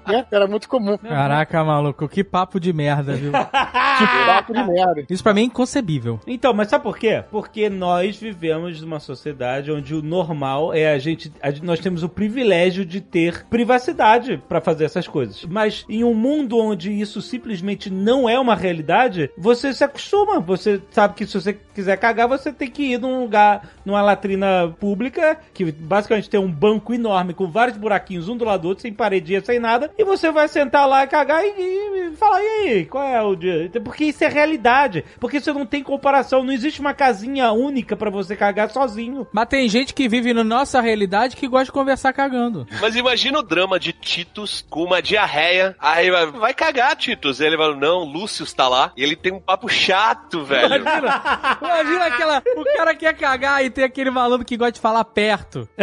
né? Era muito comum. Caraca, maluco, que papo de merda, viu? Que papo de merda. Isso pra mim é inconcebível. Então, mas sabe por quê? Porque nós vivemos numa sociedade onde o normal é a gente. a nós temos o privilégio de ter privacidade pra fazer essas coisas. Mas em um mundo onde isso simplesmente não é uma realidade, você se acostuma. Você sabe que se você quiser cagar, você tem que ir num lugar, numa latrina pública, que basicamente tem um banco enorme com vários buraquinhos um do lado do outro, sem paredinha, sem nada, e você vai sentar lá e cagar e, e falar, e aí, qual é o dia? Porque isso é realidade. Porque você não tem comparação, não existe uma casinha única pra você cagar sozinho. Mas tem gente que vive na nossa realidade que gosta de conversar cagando. Mas imagina o drama de Titus com uma diarreia. Aí vai, vai cagar, Titus. Aí ele fala, não, Lúcio está lá. E ele tem um papo chato, velho. Imagina, imagina aquela. O cara quer cagar e tem aquele maluco que gosta de falar perto.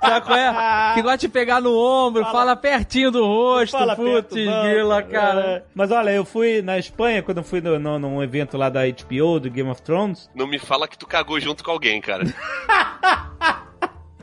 Sabe qual é? Que gosta de pegar no ombro, fala, pertinho do rosto, Fala putz, grila, cara. É. Mas olha, eu fui na Espanha, quando eu fui no, no- num evento lá da HBO, do Game of Thrones, Não me fala que tu cagou junto com alguém, cara.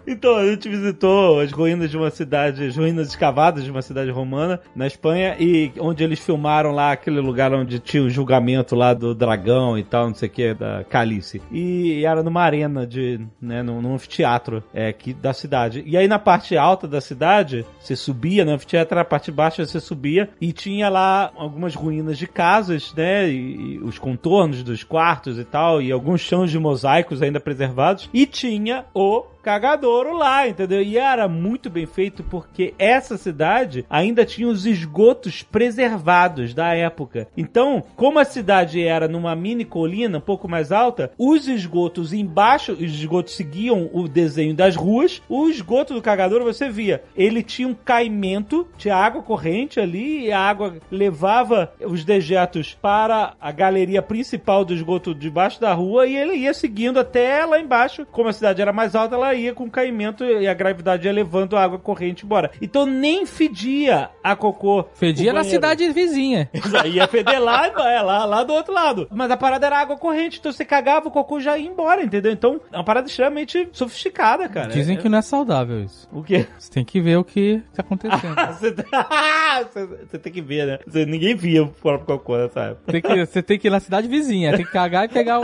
Então, a gente visitou as ruínas de uma cidade, as ruínas escavadas de uma cidade romana na Espanha e onde eles filmaram lá aquele lugar onde tinha o julgamento lá do dragão e tal, não sei o que, da Calice. E era numa arena de, né, num, num anfiteatro é, aqui da cidade. E aí na parte alta da cidade, você subia, no anfiteatro, na parte baixa você subia e tinha lá algumas ruínas de casas, né, e, e os contornos dos quartos e tal, e alguns chãos de mosaicos ainda preservados. E tinha o cagadouro lá, entendeu? E era muito bem feito porque essa cidade ainda tinha os esgotos preservados da época. Então, como a cidade era numa mini colina um pouco mais alta, os esgotos embaixo, os esgotos seguiam o desenho das ruas, o esgoto do cagadouro você via, ele tinha um caimento, tinha água corrente ali, e a água levava os dejetos para a galeria principal do esgoto debaixo da rua e ele ia seguindo até lá embaixo. Como a cidade era mais alta, ela ia com caimento e a gravidade ia levando a água corrente embora. Então nem fedia a cocô. Fedia na cidade vizinha. Ia feder lá, é, lá, lá do outro lado. Mas a parada era água corrente, então você cagava, o cocô já ia embora, entendeu? Então é uma parada extremamente sofisticada, cara. Dizem É- que não é saudável isso. O quê? Você tem que ver o que tá acontecendo. Você, você- você tem que ver, né? Você- ninguém via o próprio cocô nessa época. Tem que, você tem que ir na cidade vizinha, tem que cagar e pegar o.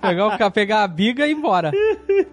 pegar, o, pegar a biga e ir embora.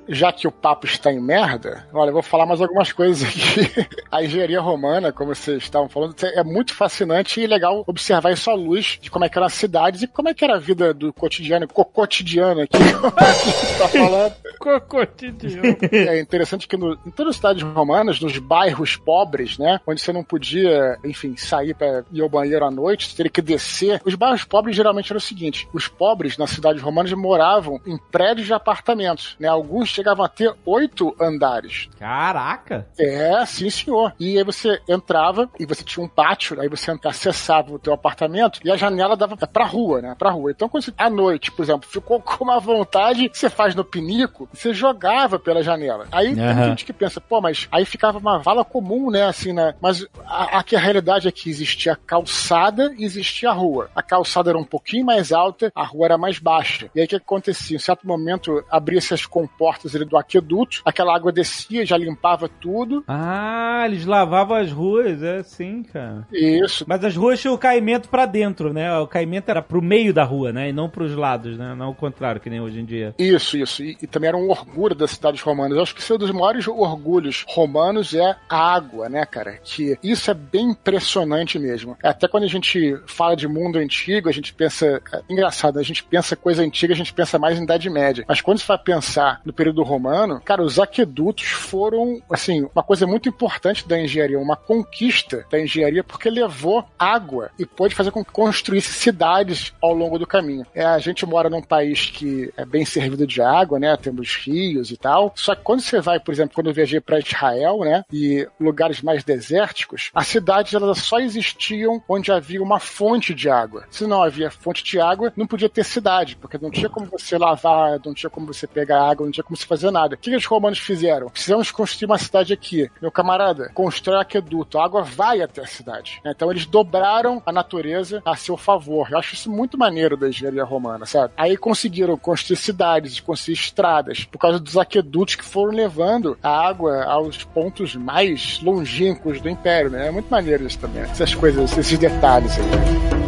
já que o papo está em merda, olha, eu vou falar mais algumas coisas aqui. A engenharia romana, como vocês estavam falando, é muito fascinante e legal observar isso à luz de como é que eram as cidades e como é que era a vida do cotidiano, co- cotidiano aqui, como a gente tá falando. Cotidiano. É interessante que no- em todas as cidades romanas, nos bairros pobres, né, onde você não podia, enfim, sair para ir ao banheiro à noite, você teria que descer. Os bairros pobres geralmente eram o seguinte: os pobres nas cidades romanas moravam em prédios de apartamentos, né? Alguns chegavam a ter oito oito andares. Caraca! É, sim, senhor. E aí você entrava e você tinha um pátio, aí você acessava o teu apartamento e a janela dava pra rua, né? Pra rua. Então, quando você, à noite, por exemplo, ficou com uma vontade, você faz no pinico, você jogava pela janela. Aí tem Aham. gente que pensa, pô, mas aí ficava uma vala comum, né? Assim, né? Mas a, a, a realidade é que existia a calçada e existia a rua. A calçada era um pouquinho mais alta, a rua era mais baixa. E aí o que acontecia? Em certo momento, abria-se as comportas ali do aqueduto, aquela água descia, já limpava tudo. Ah, eles lavavam as ruas, é sim, cara. Isso. Mas as ruas tinham o caimento pra dentro, né? O caimento era pro meio da rua, né? E não pros lados, né? Não o contrário, que nem hoje em dia. Isso, isso. E, e também era um orgulho das cidades romanas. Eu acho que é um dos maiores orgulhos romanos é a água, né, cara? Que isso é bem impressionante mesmo. Até quando a gente fala de mundo antigo, a gente pensa. É engraçado, a gente pensa coisa antiga, a gente pensa mais em Idade Média. Mas quando você vai pensar no período romano, cara, os aquedutos foram, assim, uma coisa muito importante da engenharia, uma conquista da engenharia, porque levou água e pôde fazer com que construísse cidades ao longo do caminho. É, a gente mora num país que é bem servido de água, né? Temos rios e tal. Só que quando você vai, por exemplo, quando eu viajei para Israel, né? E lugares mais desérticos, as cidades elas só existiam onde havia uma fonte de água. Se não havia fonte de água, não podia ter cidade, porque não tinha como você lavar, não tinha como você pegar água, não tinha como você fazer nada. O que, que os romanos fizeram? Precisamos construir uma cidade aqui. Meu camarada, constrói aqueduto. A água vai até a cidade. Então eles dobraram a natureza a seu favor. Eu acho isso muito maneiro da engenharia romana, sabe? Aí conseguiram construir cidades, construir estradas, por causa dos aquedutos que foram levando a água aos pontos mais longínquos do império, né? É muito maneiro isso também. Essas coisas, esses detalhes aí.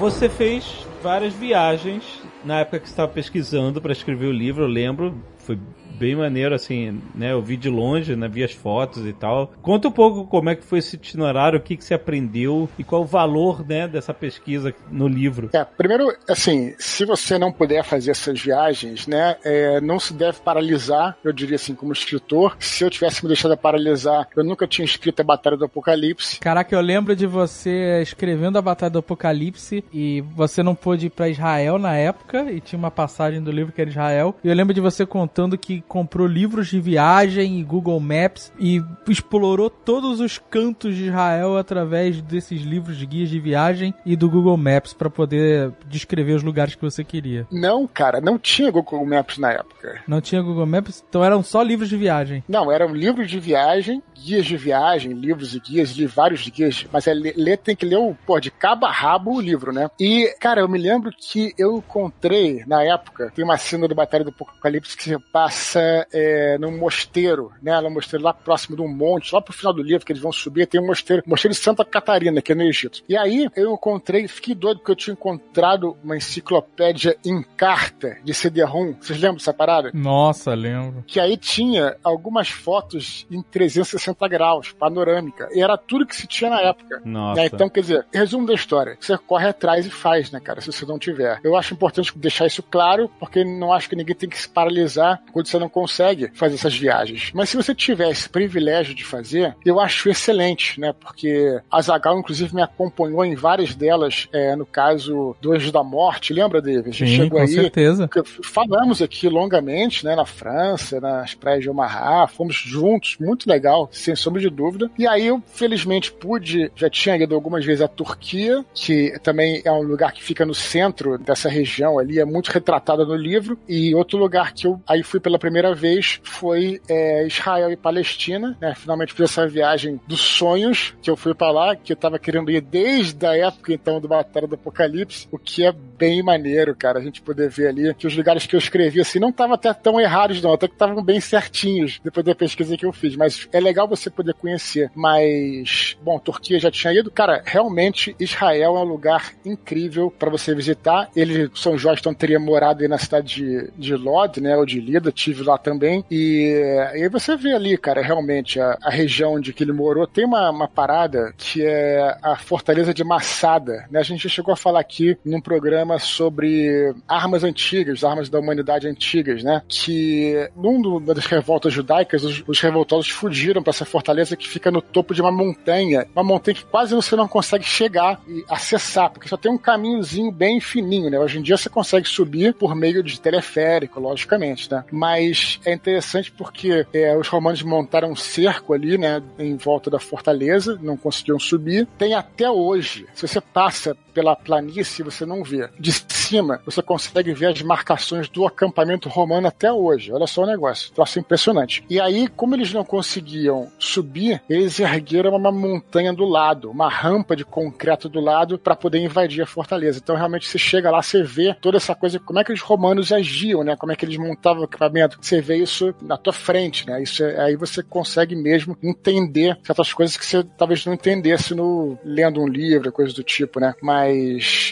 Você fez várias viagens na época que você estava pesquisando para escrever o livro, eu lembro. Foi bem maneiro, assim, né? Eu vi de longe, né? Vi as fotos e tal. Conta um pouco como é que foi esse itinerário, o que, que você aprendeu e qual o valor, né, dessa pesquisa no livro. É, primeiro, assim, se você não puder fazer essas viagens, né, é, não se deve paralisar, eu diria assim, como escritor. Se eu tivesse me deixado paralisar, eu nunca tinha escrito a Batalha do Apocalipse. Caraca, eu lembro de você escrevendo a Batalha do Apocalipse e você não pôde ir pra Israel na época e tinha uma passagem do livro que era Israel. E eu lembro de você contando que comprou livros de viagem e Google Maps e explorou todos os cantos de Israel através desses livros de guias de viagem e do Google Maps para poder descrever os lugares que você queria. Não, cara, não tinha Google Maps na época. Não tinha Google Maps? Então eram só livros de viagem. Não, eram livros de viagem, guias de viagem, livros e guias, li vários guias, mas é ler, tem que ler o, pô, de cabo a rabo o livro, né? E, cara, eu me lembro que eu encontrei, na época, tem uma cena do Batalha do Apocalipse que se passa é, num mosteiro, né? Num mosteiro lá próximo de um monte, lá pro final do livro, que eles vão subir, tem um mosteiro, mosteiro de Santa Catarina, que é no Egito. E aí eu encontrei, fiquei doido porque eu tinha encontrado uma enciclopédia em carta de CD-ROM. Vocês lembram dessa parada? Nossa, lembro. Que aí tinha algumas fotos em 360 graus, panorâmica. E era tudo que se tinha na época. Nossa. Né? Então, quer dizer, resumo da história. Você corre atrás e faz, né, cara, se você não tiver. Eu acho importante deixar isso claro, porque não acho que ninguém tem que se paralisar quando você não consegue fazer essas viagens. Mas se você tiver esse privilégio de fazer, eu acho excelente, né? Porque a Zagal, inclusive, me acompanhou em várias delas, é, no caso do Anjo da Morte. Lembra, David? A gente Sim, chegou com aí. certeza. Falamos aqui longamente, né? Na França, nas praias de Omaha. Fomos juntos, muito legal, sem sombra de dúvida. E aí eu, felizmente, pude, já tinha ido algumas vezes à Turquia, que também é um lugar que fica no centro dessa região ali, é muito retratada no livro. E outro lugar que eu aí fui pela primeira vez foi é, Israel e Palestina, né? Finalmente fiz essa viagem dos sonhos que eu fui para lá, que eu tava querendo ir desde a época então do Batalha do Apocalipse, o que é bem maneiro, cara, a gente poder ver ali que os lugares que eu escrevi assim não estavam até tão errados não, até que estavam bem certinhos depois da pesquisa que eu fiz, mas é legal você poder conhecer. Mas, bom, Turquia já tinha ido, cara, realmente Israel é um lugar incrível para você visitar. Ele, São Jorge, então teria morado aí na cidade de, de Lod, né, ou de Lida, tive lá também. E, e aí você vê ali, cara, realmente a, a região onde que ele morou tem uma, uma parada que é a Fortaleza de Massada. Né? A gente chegou a falar aqui num programa sobre armas antigas, armas da humanidade antigas, né? Que num das revoltas judaicas, os, os revoltosos fugiram para essa fortaleza que fica no topo de uma montanha, uma montanha que quase você não consegue chegar e acessar, porque só tem um caminhozinho bem fininho, né? Hoje em dia você consegue subir por meio de teleférico, logicamente, né? Mas é interessante porque é, os romanos montaram um cerco ali, né? Em volta da fortaleza, não conseguiram subir. Tem até hoje, se você passa pela planície, você não vê. De cima, você consegue ver as marcações do acampamento romano até hoje. Olha só o negócio. Troço impressionante. E aí, como eles não conseguiam subir, eles ergueram uma montanha do lado, uma rampa de concreto do lado para poder invadir a fortaleza. Então, realmente, você chega lá, você vê toda essa coisa, como é que os romanos agiam, né? Como é que eles montavam o equipamento. Você vê isso na tua frente, né? Isso é, aí você consegue mesmo entender certas coisas que você talvez não entendesse no lendo um livro, coisa do tipo, né? Mas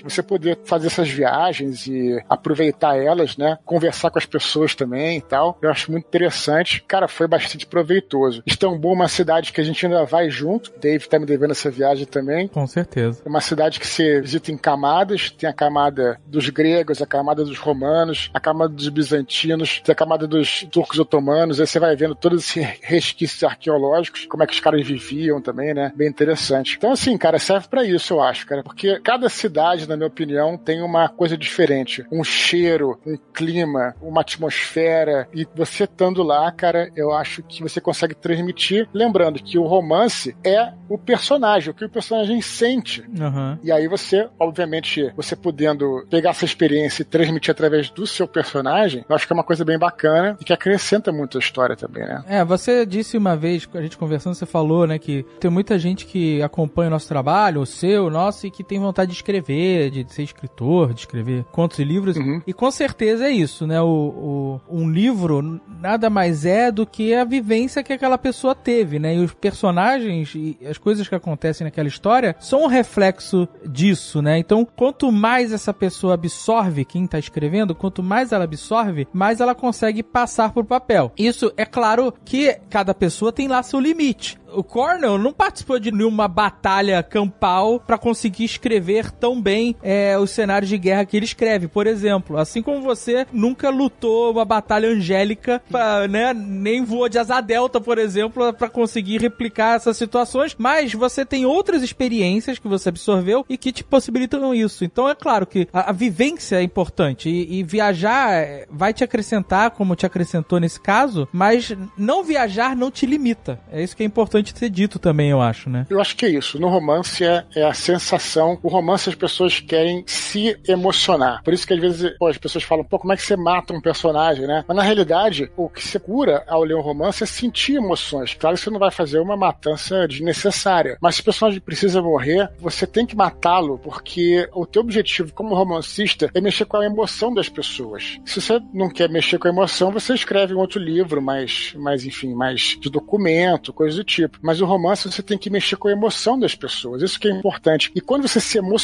você poder fazer essas viagens e aproveitar elas, né? Conversar com as pessoas também e tal, eu acho muito interessante. Cara, foi bastante proveitoso. Istambul é uma cidade que a gente ainda vai junto. Dave tá me devendo essa viagem também. Com certeza. É uma cidade que você visita em camadas. Tem a camada dos gregos, a camada dos romanos, a camada dos bizantinos, tem a camada dos turcos otomanos. Aí você vai vendo todos esses resquícios arqueológicos, como é que os caras viviam também, né? Bem interessante. Então, assim, cara, serve para isso, eu acho, cara. Porque cada cidade, na minha opinião, tem uma coisa diferente. Um cheiro, um clima, uma atmosfera. E você estando lá, cara, eu acho que você consegue transmitir. Lembrando que o romance é o personagem, o que o personagem sente. Uhum. E aí você, obviamente, você podendo pegar essa experiência e transmitir através do seu personagem, eu acho que é uma coisa bem bacana e que acrescenta muito a história também, né? É, você disse uma vez, a gente conversando, você falou, né, que tem muita gente que acompanha o nosso trabalho, o seu, o nosso, e que tem vontade de escrever, de ser escritor, de escrever contos e livros. Uhum. E com certeza é isso, né? O, o, um livro nada mais é do que a vivência que aquela pessoa teve, né? E os personagens e as coisas que acontecem naquela história são um reflexo disso, né? Então, quanto mais essa pessoa absorve quem tá escrevendo, quanto mais ela absorve, mais ela consegue passar por papel. Isso é claro que cada pessoa tem lá seu limite o Cornell não participou de nenhuma batalha campal para conseguir escrever tão bem é, os cenários de guerra que ele escreve, por exemplo. Assim como você nunca lutou uma batalha angélica, pra, né, nem voou de asa delta, por exemplo, para conseguir replicar essas situações, mas você tem outras experiências que você absorveu e que te possibilitam isso. Então é claro que a, a vivência é importante e, e viajar é, vai te acrescentar, como te acrescentou nesse caso, mas não viajar não te limita. É isso que é importante ser dito também, eu acho, né? Eu acho que é isso. No romance é, é, a sensação. O romance as pessoas querem se emocionar. Por isso que às vezes pô, as pessoas falam, pô, como é que você mata um personagem, né? Mas na realidade, o que se cura ao ler um romance é sentir emoções. Claro que você não vai fazer uma matança desnecessária. Mas se o personagem precisa morrer, você tem que matá-lo, porque o teu objetivo como romancista é mexer com a emoção das pessoas. Se você não quer mexer com a emoção, você escreve um outro livro, mais, mais enfim, mais de documento, coisa do tipo. Mas o romance você tem que mexer com a emoção das pessoas. Isso que é importante. E quando você se emociona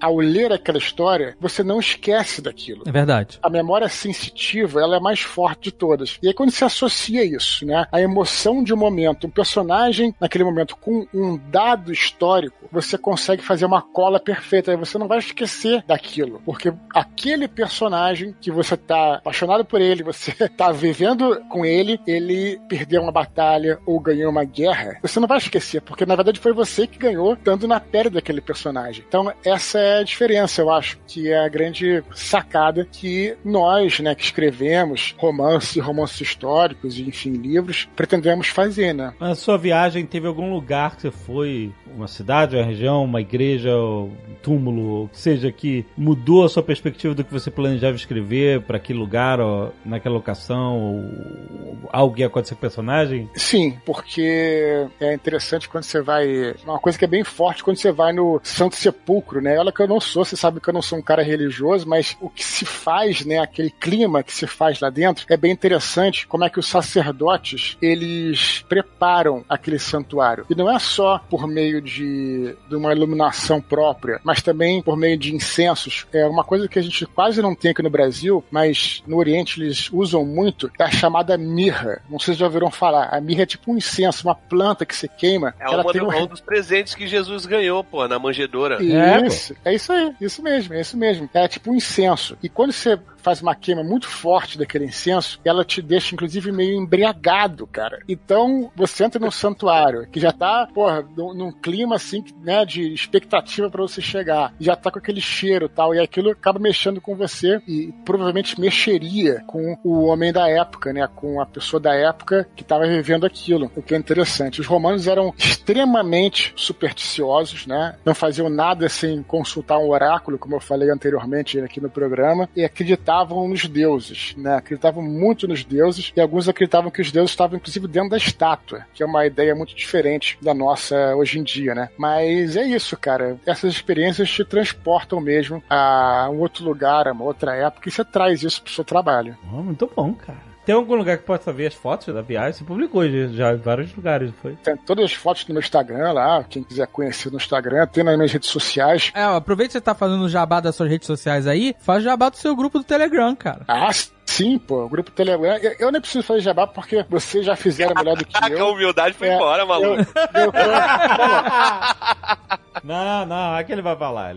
ao ler aquela história, você não esquece daquilo. É verdade. A memória sensitiva, ela é mais forte de todas. E aí quando se associa isso, né? A emoção de um momento, um personagem naquele momento com um dado histórico, você consegue fazer uma cola perfeita. Aí você não vai esquecer daquilo. Porque aquele personagem que você tá apaixonado por ele, você tá vivendo com ele, ele perdeu uma batalha ou ganhou uma guerra guerra, você não vai esquecer, porque na verdade foi você que ganhou estando na pele daquele personagem. Então, essa é a diferença, eu acho, que é a grande sacada que nós, né, que escrevemos romances, romances históricos e, enfim, livros, pretendemos fazer, né? Na sua viagem, teve algum lugar que você foi, uma cidade, uma região, uma igreja, um túmulo, que seja, que mudou a sua perspectiva do que você planejava escrever para aquele lugar, ou naquela locação, ou algo que ia acontecer com o personagem? Sim, porque é interessante quando você vai. Uma coisa que é bem forte quando você vai no Santo Sepulcro, né? Olha que eu não sou, você sabe que eu não sou um cara religioso, mas o que se faz, né? Aquele clima que se faz lá dentro é bem interessante. Como é que os sacerdotes eles preparam aquele santuário. E não é só por meio de, de uma iluminação própria, mas também por meio de incensos. É uma coisa que a gente quase não tem aqui no Brasil, mas no Oriente eles usam muito, é a chamada mirra. Não sei se já ouviram falar. A mirra é tipo um incenso, uma planta que se queima. É ela uma tem um um dos presentes que Jesus ganhou, pô, na manjedoura. Isso, é, isso aí, isso mesmo, é isso mesmo. É tipo um incenso. E quando você faz uma queima muito forte daquele incenso, ela te deixa, inclusive, meio embriagado, cara. Então, você entra num santuário que já tá, porra, num, num clima, assim, né, de expectativa pra você chegar. Já tá com aquele cheiro tal, e aquilo acaba mexendo com você e provavelmente mexeria com o homem da época, né, com a pessoa da época que tava vivendo aquilo. O que é interessante. Os romanos eram extremamente supersticiosos, né, não faziam nada sem consultar um oráculo, como eu falei anteriormente aqui no programa, e acreditavam nos deuses, né? Acreditavam muito nos deuses e alguns acreditavam que os deuses estavam inclusive dentro da estátua, que é uma ideia muito diferente da nossa hoje em dia, né? Mas é isso, cara. Essas experiências te transportam mesmo a um outro lugar, a uma outra época e você traz isso pro seu trabalho. Oh, muito bom, cara. Tem algum lugar que possa ver as fotos da viagem? Você publicou já, já em vários lugares, foi? Tem todas as fotos no meu Instagram lá, quem quiser conhecer no Instagram, tem nas minhas redes sociais. É, ó, aproveita que você tá fazendo o jabá das suas redes sociais aí, faz o jabá do seu grupo do Telegram, cara. Ah, sim, pô, o grupo Telegram. Eu, eu nem preciso fazer jabá porque vocês já fizeram melhor do que Caraca, a eu. humildade foi É, embora, maluco. Eu, não, não, aqui ele vai falar.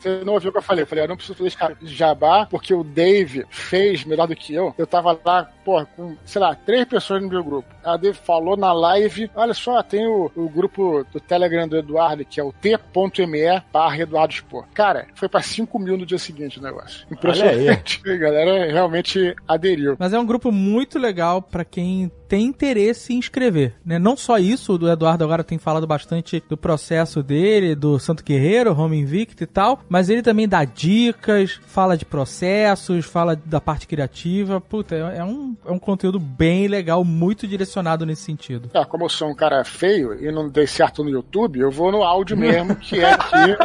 Você não ouviu o que eu falei? Eu falei, eu não preciso fazer ja- jabá, porque o Dave fez melhor do que eu. Eu tava lá, pô, com, sei lá, três pessoas no meu grupo. A Dave falou na live, olha só, tem o, o grupo do Telegram do Eduardo, que é o t.me barra Eduardo Expor. Cara, foi pra 5 mil no dia seguinte o negócio. Impressionante. A galera realmente aderiu. Mas é um grupo muito legal pra quem tem interesse em escrever, né? Não só isso, o Eduardo agora tem falado bastante do processo dele, do Santo Guerreiro, Home Invicto e tal, mas ele também dá dicas, fala de processos, fala da parte criativa. Puta, é é um, é um conteúdo bem legal, muito direcionado nesse sentido. Ah, como eu sou um cara feio e não dei certo no YouTube, eu vou no áudio mesmo, que é aqui.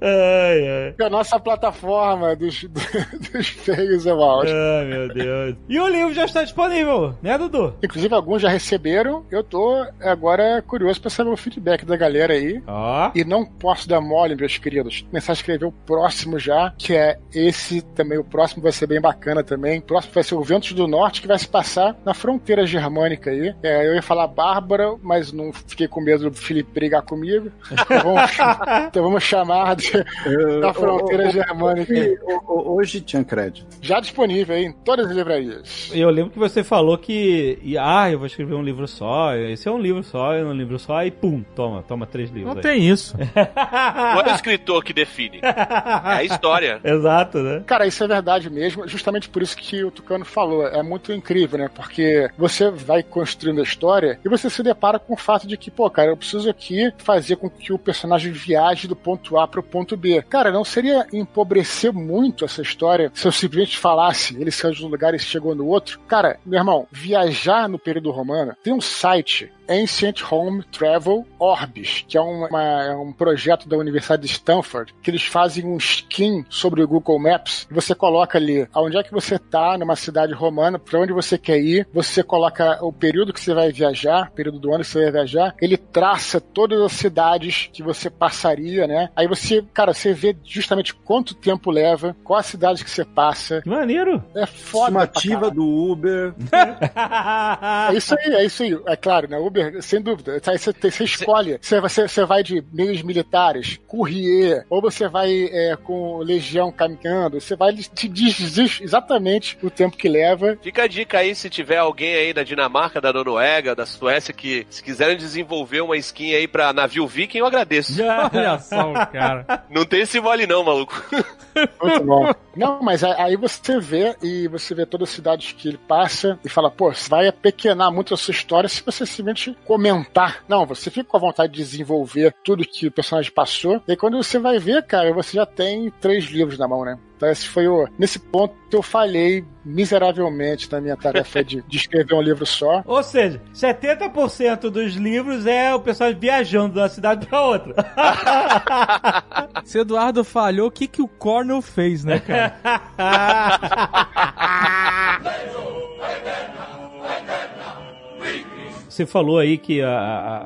ai, ai. que a nossa plataforma dos, dos feios é o áudio. Ai, meu Deus. E o livro já está disponível, né, Dudu? Inclusive, alguns já receberam. Eu tô agora curioso pra saber o feedback da galera aí. Ó. E não posso dar mole, meus queridos. Começar a escrever o próximo já, que é esse também. O próximo vai ser bem bacana também. O próximo vai ser o Ventos do Norte, que vai se passar na fronteira germânica aí. É, eu ia falar Bárbara, mas não fiquei com medo do Felipe brigar comigo. Então vamos, então vamos chamar de, da fronteira germânica Hoje tinha crédito. Já disponível aí em todas as livrarias. Eu lembro que você falou que. Ah, eu vou escrever um livro só. Esse é um livro só, é um livro só, e pum, toma, toma três livros. Não aí. tem isso. Não é o escritor que define. É a história. Exato, né? Cara, isso é verdade mesmo, justamente por isso que o Tucano falou. É muito incrível, né? Porque você vai construindo a história e você se depara com o fato de que, pô, cara, eu preciso aqui fazer com que o personagem viaje do ponto A pro ponto B. Cara, não seria empobrecer muito essa história se eu simplesmente falasse, ele saiu de um lugar e chegou no outro? Cara, meu irmão, viajar no período romano tem um site Ancient Home Travel Orbis, que é um, uma- é um projeto da Universidade de Stanford, que eles fazem um skin sobre o Google Maps, e você coloca ali aonde é que você tá numa cidade romana, para onde você quer ir, você coloca o período que você vai viajar, período do ano que você vai viajar, ele traça todas as cidades que você passaria, né? Aí você, cara, você vê justamente quanto tempo leva, qual a cidade que você passa. Maneiro. É foda. Estimativa do Uber. É isso aí, é isso aí. É claro, né? Uber, sem dúvida. Aí Você, você escolhe. Você, você, você vai de meios militares, courrier, ou você vai é, com legião caminhando. Você vai ele te diz exatamente o tempo que leva. Fica a dica aí se tiver alguém aí da Dinamarca, da Noruega, da Suécia que se quiserem desenvolver uma skin aí pra navio viking, eu agradeço. Olha só cara. Não tem esse mole não, maluco. Muito bom. Não, mas aí você vê e você vê todas as cidades que ele passa e fala, pô, você vai apequenar muito a sua história se você simplesmente comentar. Não, você fica com a vontade de desenvolver tudo que o personagem passou. E aí quando você vai ver, cara, você já tem três livros na mão, né? Então esse foi o. Nesse ponto eu falhei miseravelmente na minha tarefa de, de escrever um livro só. Ou seja, 70% dos livros é o pessoal viajando de uma cidade pra outra. Se Eduardo falhou, o que, que o Cornel fez, né, cara? Você falou aí que a,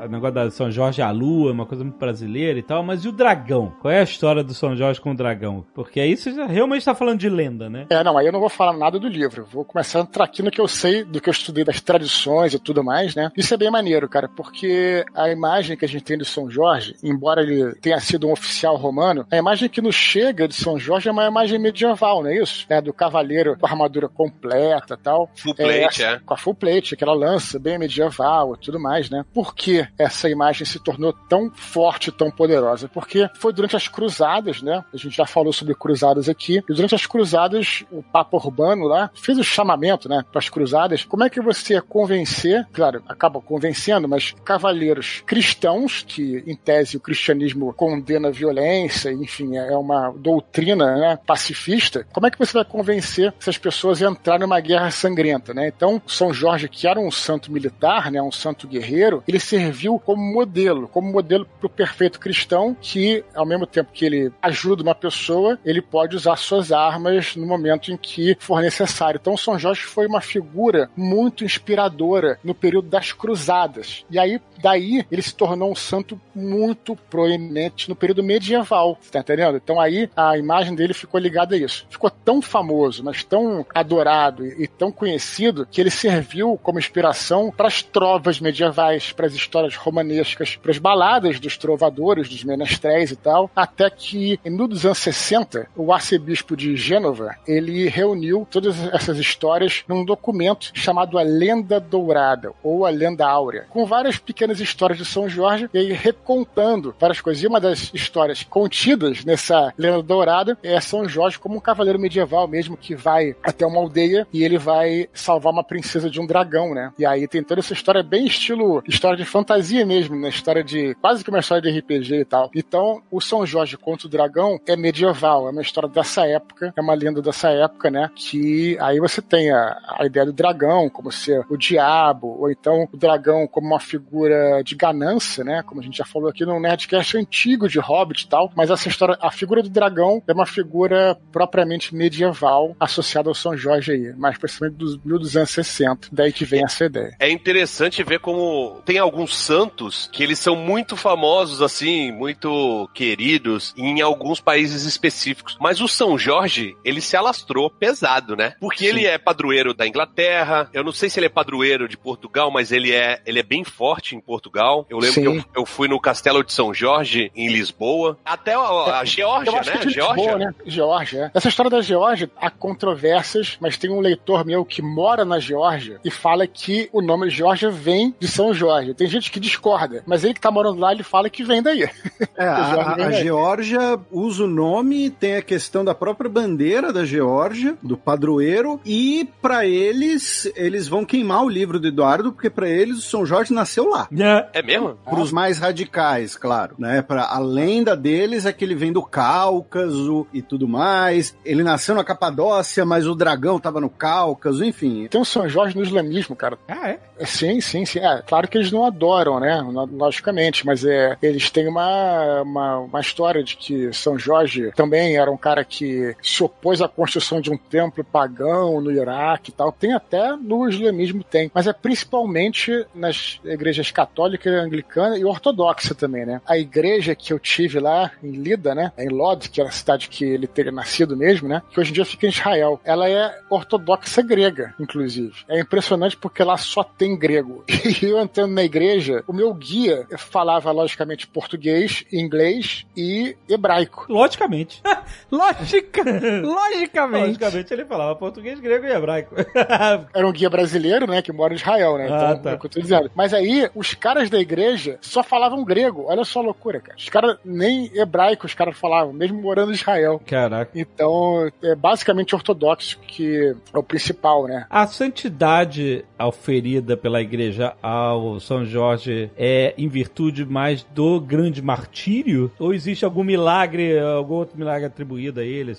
a- o negócio da São Jorge, a lua, é uma coisa muito brasileira e tal, mas e o dragão? Qual é a história do São Jorge com o dragão? Porque aí você já realmente tá falando de lenda, né? É, não, aí eu não vou falar nada do livro. Vou começar a entrar aqui no que eu sei, do que eu estudei das tradições e tudo mais, né? Isso é bem maneiro, cara, porque a imagem que a gente tem de São Jorge, embora ele tenha sido um oficial romano, a imagem que nos chega de São Jorge é uma imagem medieval, não é isso? É, do cavaleiro com a armadura completa e tal. Full plate, é. Com a full plate, aquela lança bem medieval e tudo mais, né? Por que essa imagem se tornou tão forte, tão poderosa? Porque foi durante as cruzadas, né? A gente já falou sobre cruzadas aqui. E durante as cruzadas, o Papa Urbano lá fez o chamamento, né? Para as cruzadas. Como é que você convencer, claro, acaba convencendo, mas cavaleiros cristãos, que em tese o cristianismo condena a violência, enfim, é uma doutrina né, pacifista, como é que você vai convencer essas pessoas a entrar numa guerra sangrenta, né? Então, São Jorge, que era um santo militar, né, um santo guerreiro, ele serviu como modelo, como modelo para o perfeito cristão, que ao mesmo tempo que ele ajuda uma pessoa, ele pode usar suas armas no momento em que for necessário. Então, São Jorge foi uma figura muito inspiradora no período das cruzadas. E aí, daí, ele se tornou um santo muito proeminente no período medieval, você tá entendendo? Então aí a imagem dele ficou ligada a isso. Ficou tão famoso, mas tão adorado e, e tão conhecido que ele serviu como inspiração para as trovas medievais, para as histórias romanescas, para as baladas dos trovadores, dos menestréis e tal, até que no dos anos 60, o arcebispo de Gênova, ele reuniu todas essas histórias num documento chamado A Lenda Dourada ou A Lenda Áurea, com várias pequenas histórias de São Jorge e aí recontando várias coisas. E uma das histórias contidas nessa Lenda Dourada é São Jorge como um cavaleiro medieval mesmo que vai até uma aldeia e ele vai salvar uma princesa de um dragão, né? E aí tem toda essa história bem estilo história de fantasia mesmo, né? História de quase que uma história de RPG e tal. Então, o São Jorge contra o dragão é medieval, é uma história dessa época, é uma lenda dessa época, né? Que aí você tem a, a ideia do dragão como ser o diabo, ou então o dragão como uma figura de ganância, né? Como a gente já falou aqui no Nerdcast antigo de Hobbit e tal, mas essa história, a figura do dragão é uma figura propriamente medieval associada ao São Jorge aí, mais precisamente dos 1260, daí que vem essa ideia. É interessante ver como tem alguns santos que eles são muito famosos, assim, muito queridos em alguns países específicos. Mas o São Jorge, ele se alastrou pesado, né? Porque ele é padroeiro da Inglaterra. Eu não sei se ele é padroeiro de Portugal, mas ele é, ele é bem forte em Portugal. Eu lembro Sim. que eu, eu fui no Castelo de São Jorge, em Lisboa. Até a, a Geórgia, Eu acho né? é Geórgia. Né? Geórgia, é. Essa história da Geórgia, há controvérsias, mas tem um leitor meu que mora na Geórgia e fala que o nome Geórgia vem de São Jorge. Tem gente que discorda, mas ele que tá morando lá, ele fala que vem daí. É, a, a- a Geórgia usa o nome, tem a questão da própria bandeira da Geórgia, do padroeiro, e pra eles, eles vão queimar o livro do Eduardo, porque pra eles o São Jorge nasceu lá. É mesmo? Para os mais radicais, claro, né? Para a lenda deles é que ele vem do Cáucaso e tudo mais. Ele nasceu na Capadócia, mas o dragão tava no Cáucaso, enfim. Tem o São Jorge no islamismo, cara. Ah, é? É, Sim, sim, sim. É, claro que eles não adoram, né? Logicamente, mas é, eles têm uma, uma, uma história de que São Jorge também era um cara que se opôs à construção de um templo pagão no Iraque e tal. Tem até no islamismo, tem. Mas é principalmente nas igrejas católica, anglicana e ortodoxa também, né? A igreja que eu tive lá em Lida, né? Em Lod, que era a cidade que ele teria nascido mesmo, né? Que hoje em dia fica em Israel. Ela é ortodoxa grega, inclusive. É impressionante porque lá só tem grego. E eu entrando na igreja, o meu guia falava, logicamente, português, inglês e hebraico. Logicamente. Lógica, logicamente. Logicamente ele falava português, grego e hebraico. Era um guia brasileiro, né, que mora em Israel, né? Então, Ah, tá. é o que eu tô dizendo. Mas aí, os caras da igreja só falavam grego. Olha só a loucura, cara. Os caras, nem hebraico os caras falavam, mesmo morando em Israel. Caraca. Então, é basicamente ortodoxo, que é o principal, né? A santidade oferida pela igreja ao São Jorge é em virtude mais do grande martírio? Ou existe algum milagre, algum outro milagre atribuído a ele?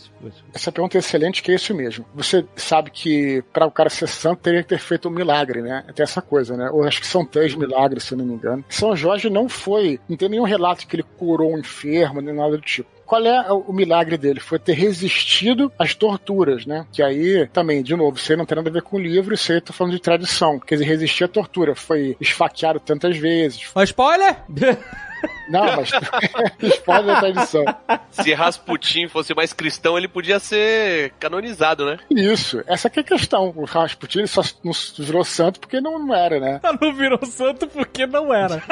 Essa pergunta é excelente, que é isso mesmo. Você sabe que para o cara ser santo teria que ter feito um milagre, né? Tem essa coisa, né? Ou acho que são três milagres, se não me engano. São Jorge não foi, não tem nenhum relato que ele curou um enfermo, nem nada do tipo. Qual é o milagre dele? Foi ter resistido às torturas, né? Que aí, também, de novo, aí não tem nada a ver com o livro, eu tô falando de tradição. Quer dizer, resistir à tortura. Foi esfaqueado tantas vezes. Ó, spoiler? Não, mas spoiler da tradição. Se Rasputin fosse mais cristão, ele podia ser canonizado, né? Isso, essa que é a questão. O Rasputin ele só não virou santo porque não, não era, né? Não virou santo porque não era.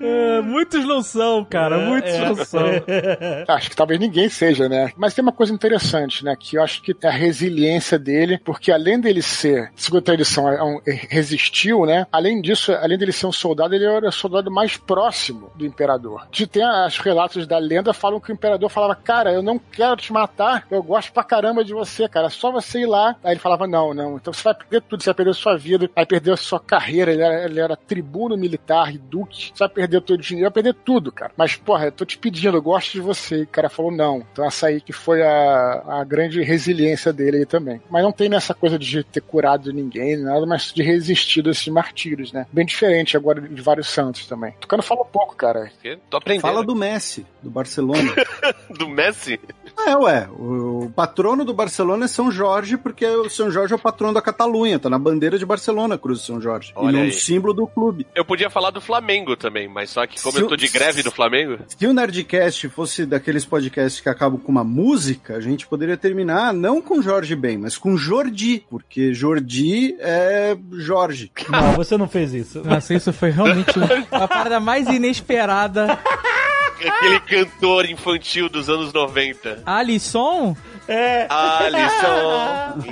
É, muitos não são, cara. Muitos não são. Acho que talvez ninguém seja, né? Mas tem uma coisa interessante, né? Que eu acho que é a resiliência dele, porque além dele ser, segundo a tradição, é um- é- resistiu, né? Além disso, além dele ser um soldado, ele era o soldado mais próximo do imperador. De tem os relatos da lenda falam que o imperador falava: Cara, eu não quero te matar, eu gosto pra caramba de você, cara. É só você ir lá. Aí ele falava: Não, não. Então você vai perder tudo, você vai perder sua vida, vai perder a sua carreira. Ele era, ele era tribuno militar e duque. Você vai perder todo o dinheiro, vai perder tudo, cara. Mas, porra, eu tô te pedindo, eu gosto de você. E o cara falou: Não. Então essa aí que foi a, a grande resiliência dele aí também. Mas não tem nessa coisa de ter curado ninguém, nada, mas de resistir desses martírios, né? Bem diferente agora de vários santos também. Tucano fala pouco, cara. Tô aprendendo. Fala do Messi, do Barcelona. do Messi? É, ué, o, o patrono do Barcelona é São Jorge, porque o São Jorge é o patrono da Catalunha, tá na bandeira de Barcelona, Cruz de São Jorge. Olha e no aí. símbolo do clube. Eu podia falar do Flamengo também, mas só que como Se eu o- tô de greve do Flamengo. Se o Nerdcast fosse daqueles podcasts que acabam com uma música, a gente poderia terminar não com Jorge Ben, mas com Jordi, porque Jordi é Jorge. Não, você não fez isso. Nossa, isso foi realmente a parada mais inesperada. Aquele cantor infantil dos anos 90. Alisson? É. Alisson.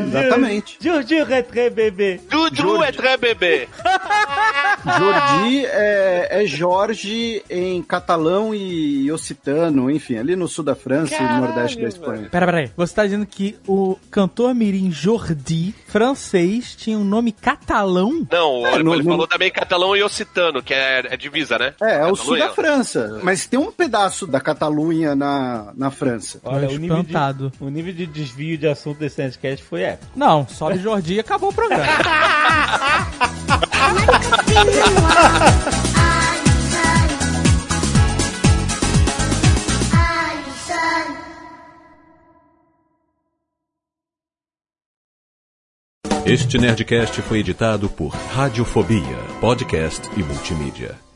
Exatamente. Jordi Retré Bebê. Dudu é très bebê. Jordi é, é Jorge em catalão e occitano, enfim, ali no sul da França e no nordeste da Espanha. Pera, pera aí. Você tá dizendo que o cantor mirim Jordi, francês, tinha um nome catalão? Não, É, no- ele no- falou também catalão e ocitano, que é, é divisa, né? É, é o sul da França. Mas tem um pedaço da Catalunha na, na França. Olha, Tô o nível, de, o nível de desvio de assunto desse Nerdcast foi épico. Não, sobe Jordi e acabou o programa. Este Nerdcast foi editado por Radiofobia, podcast e multimídia.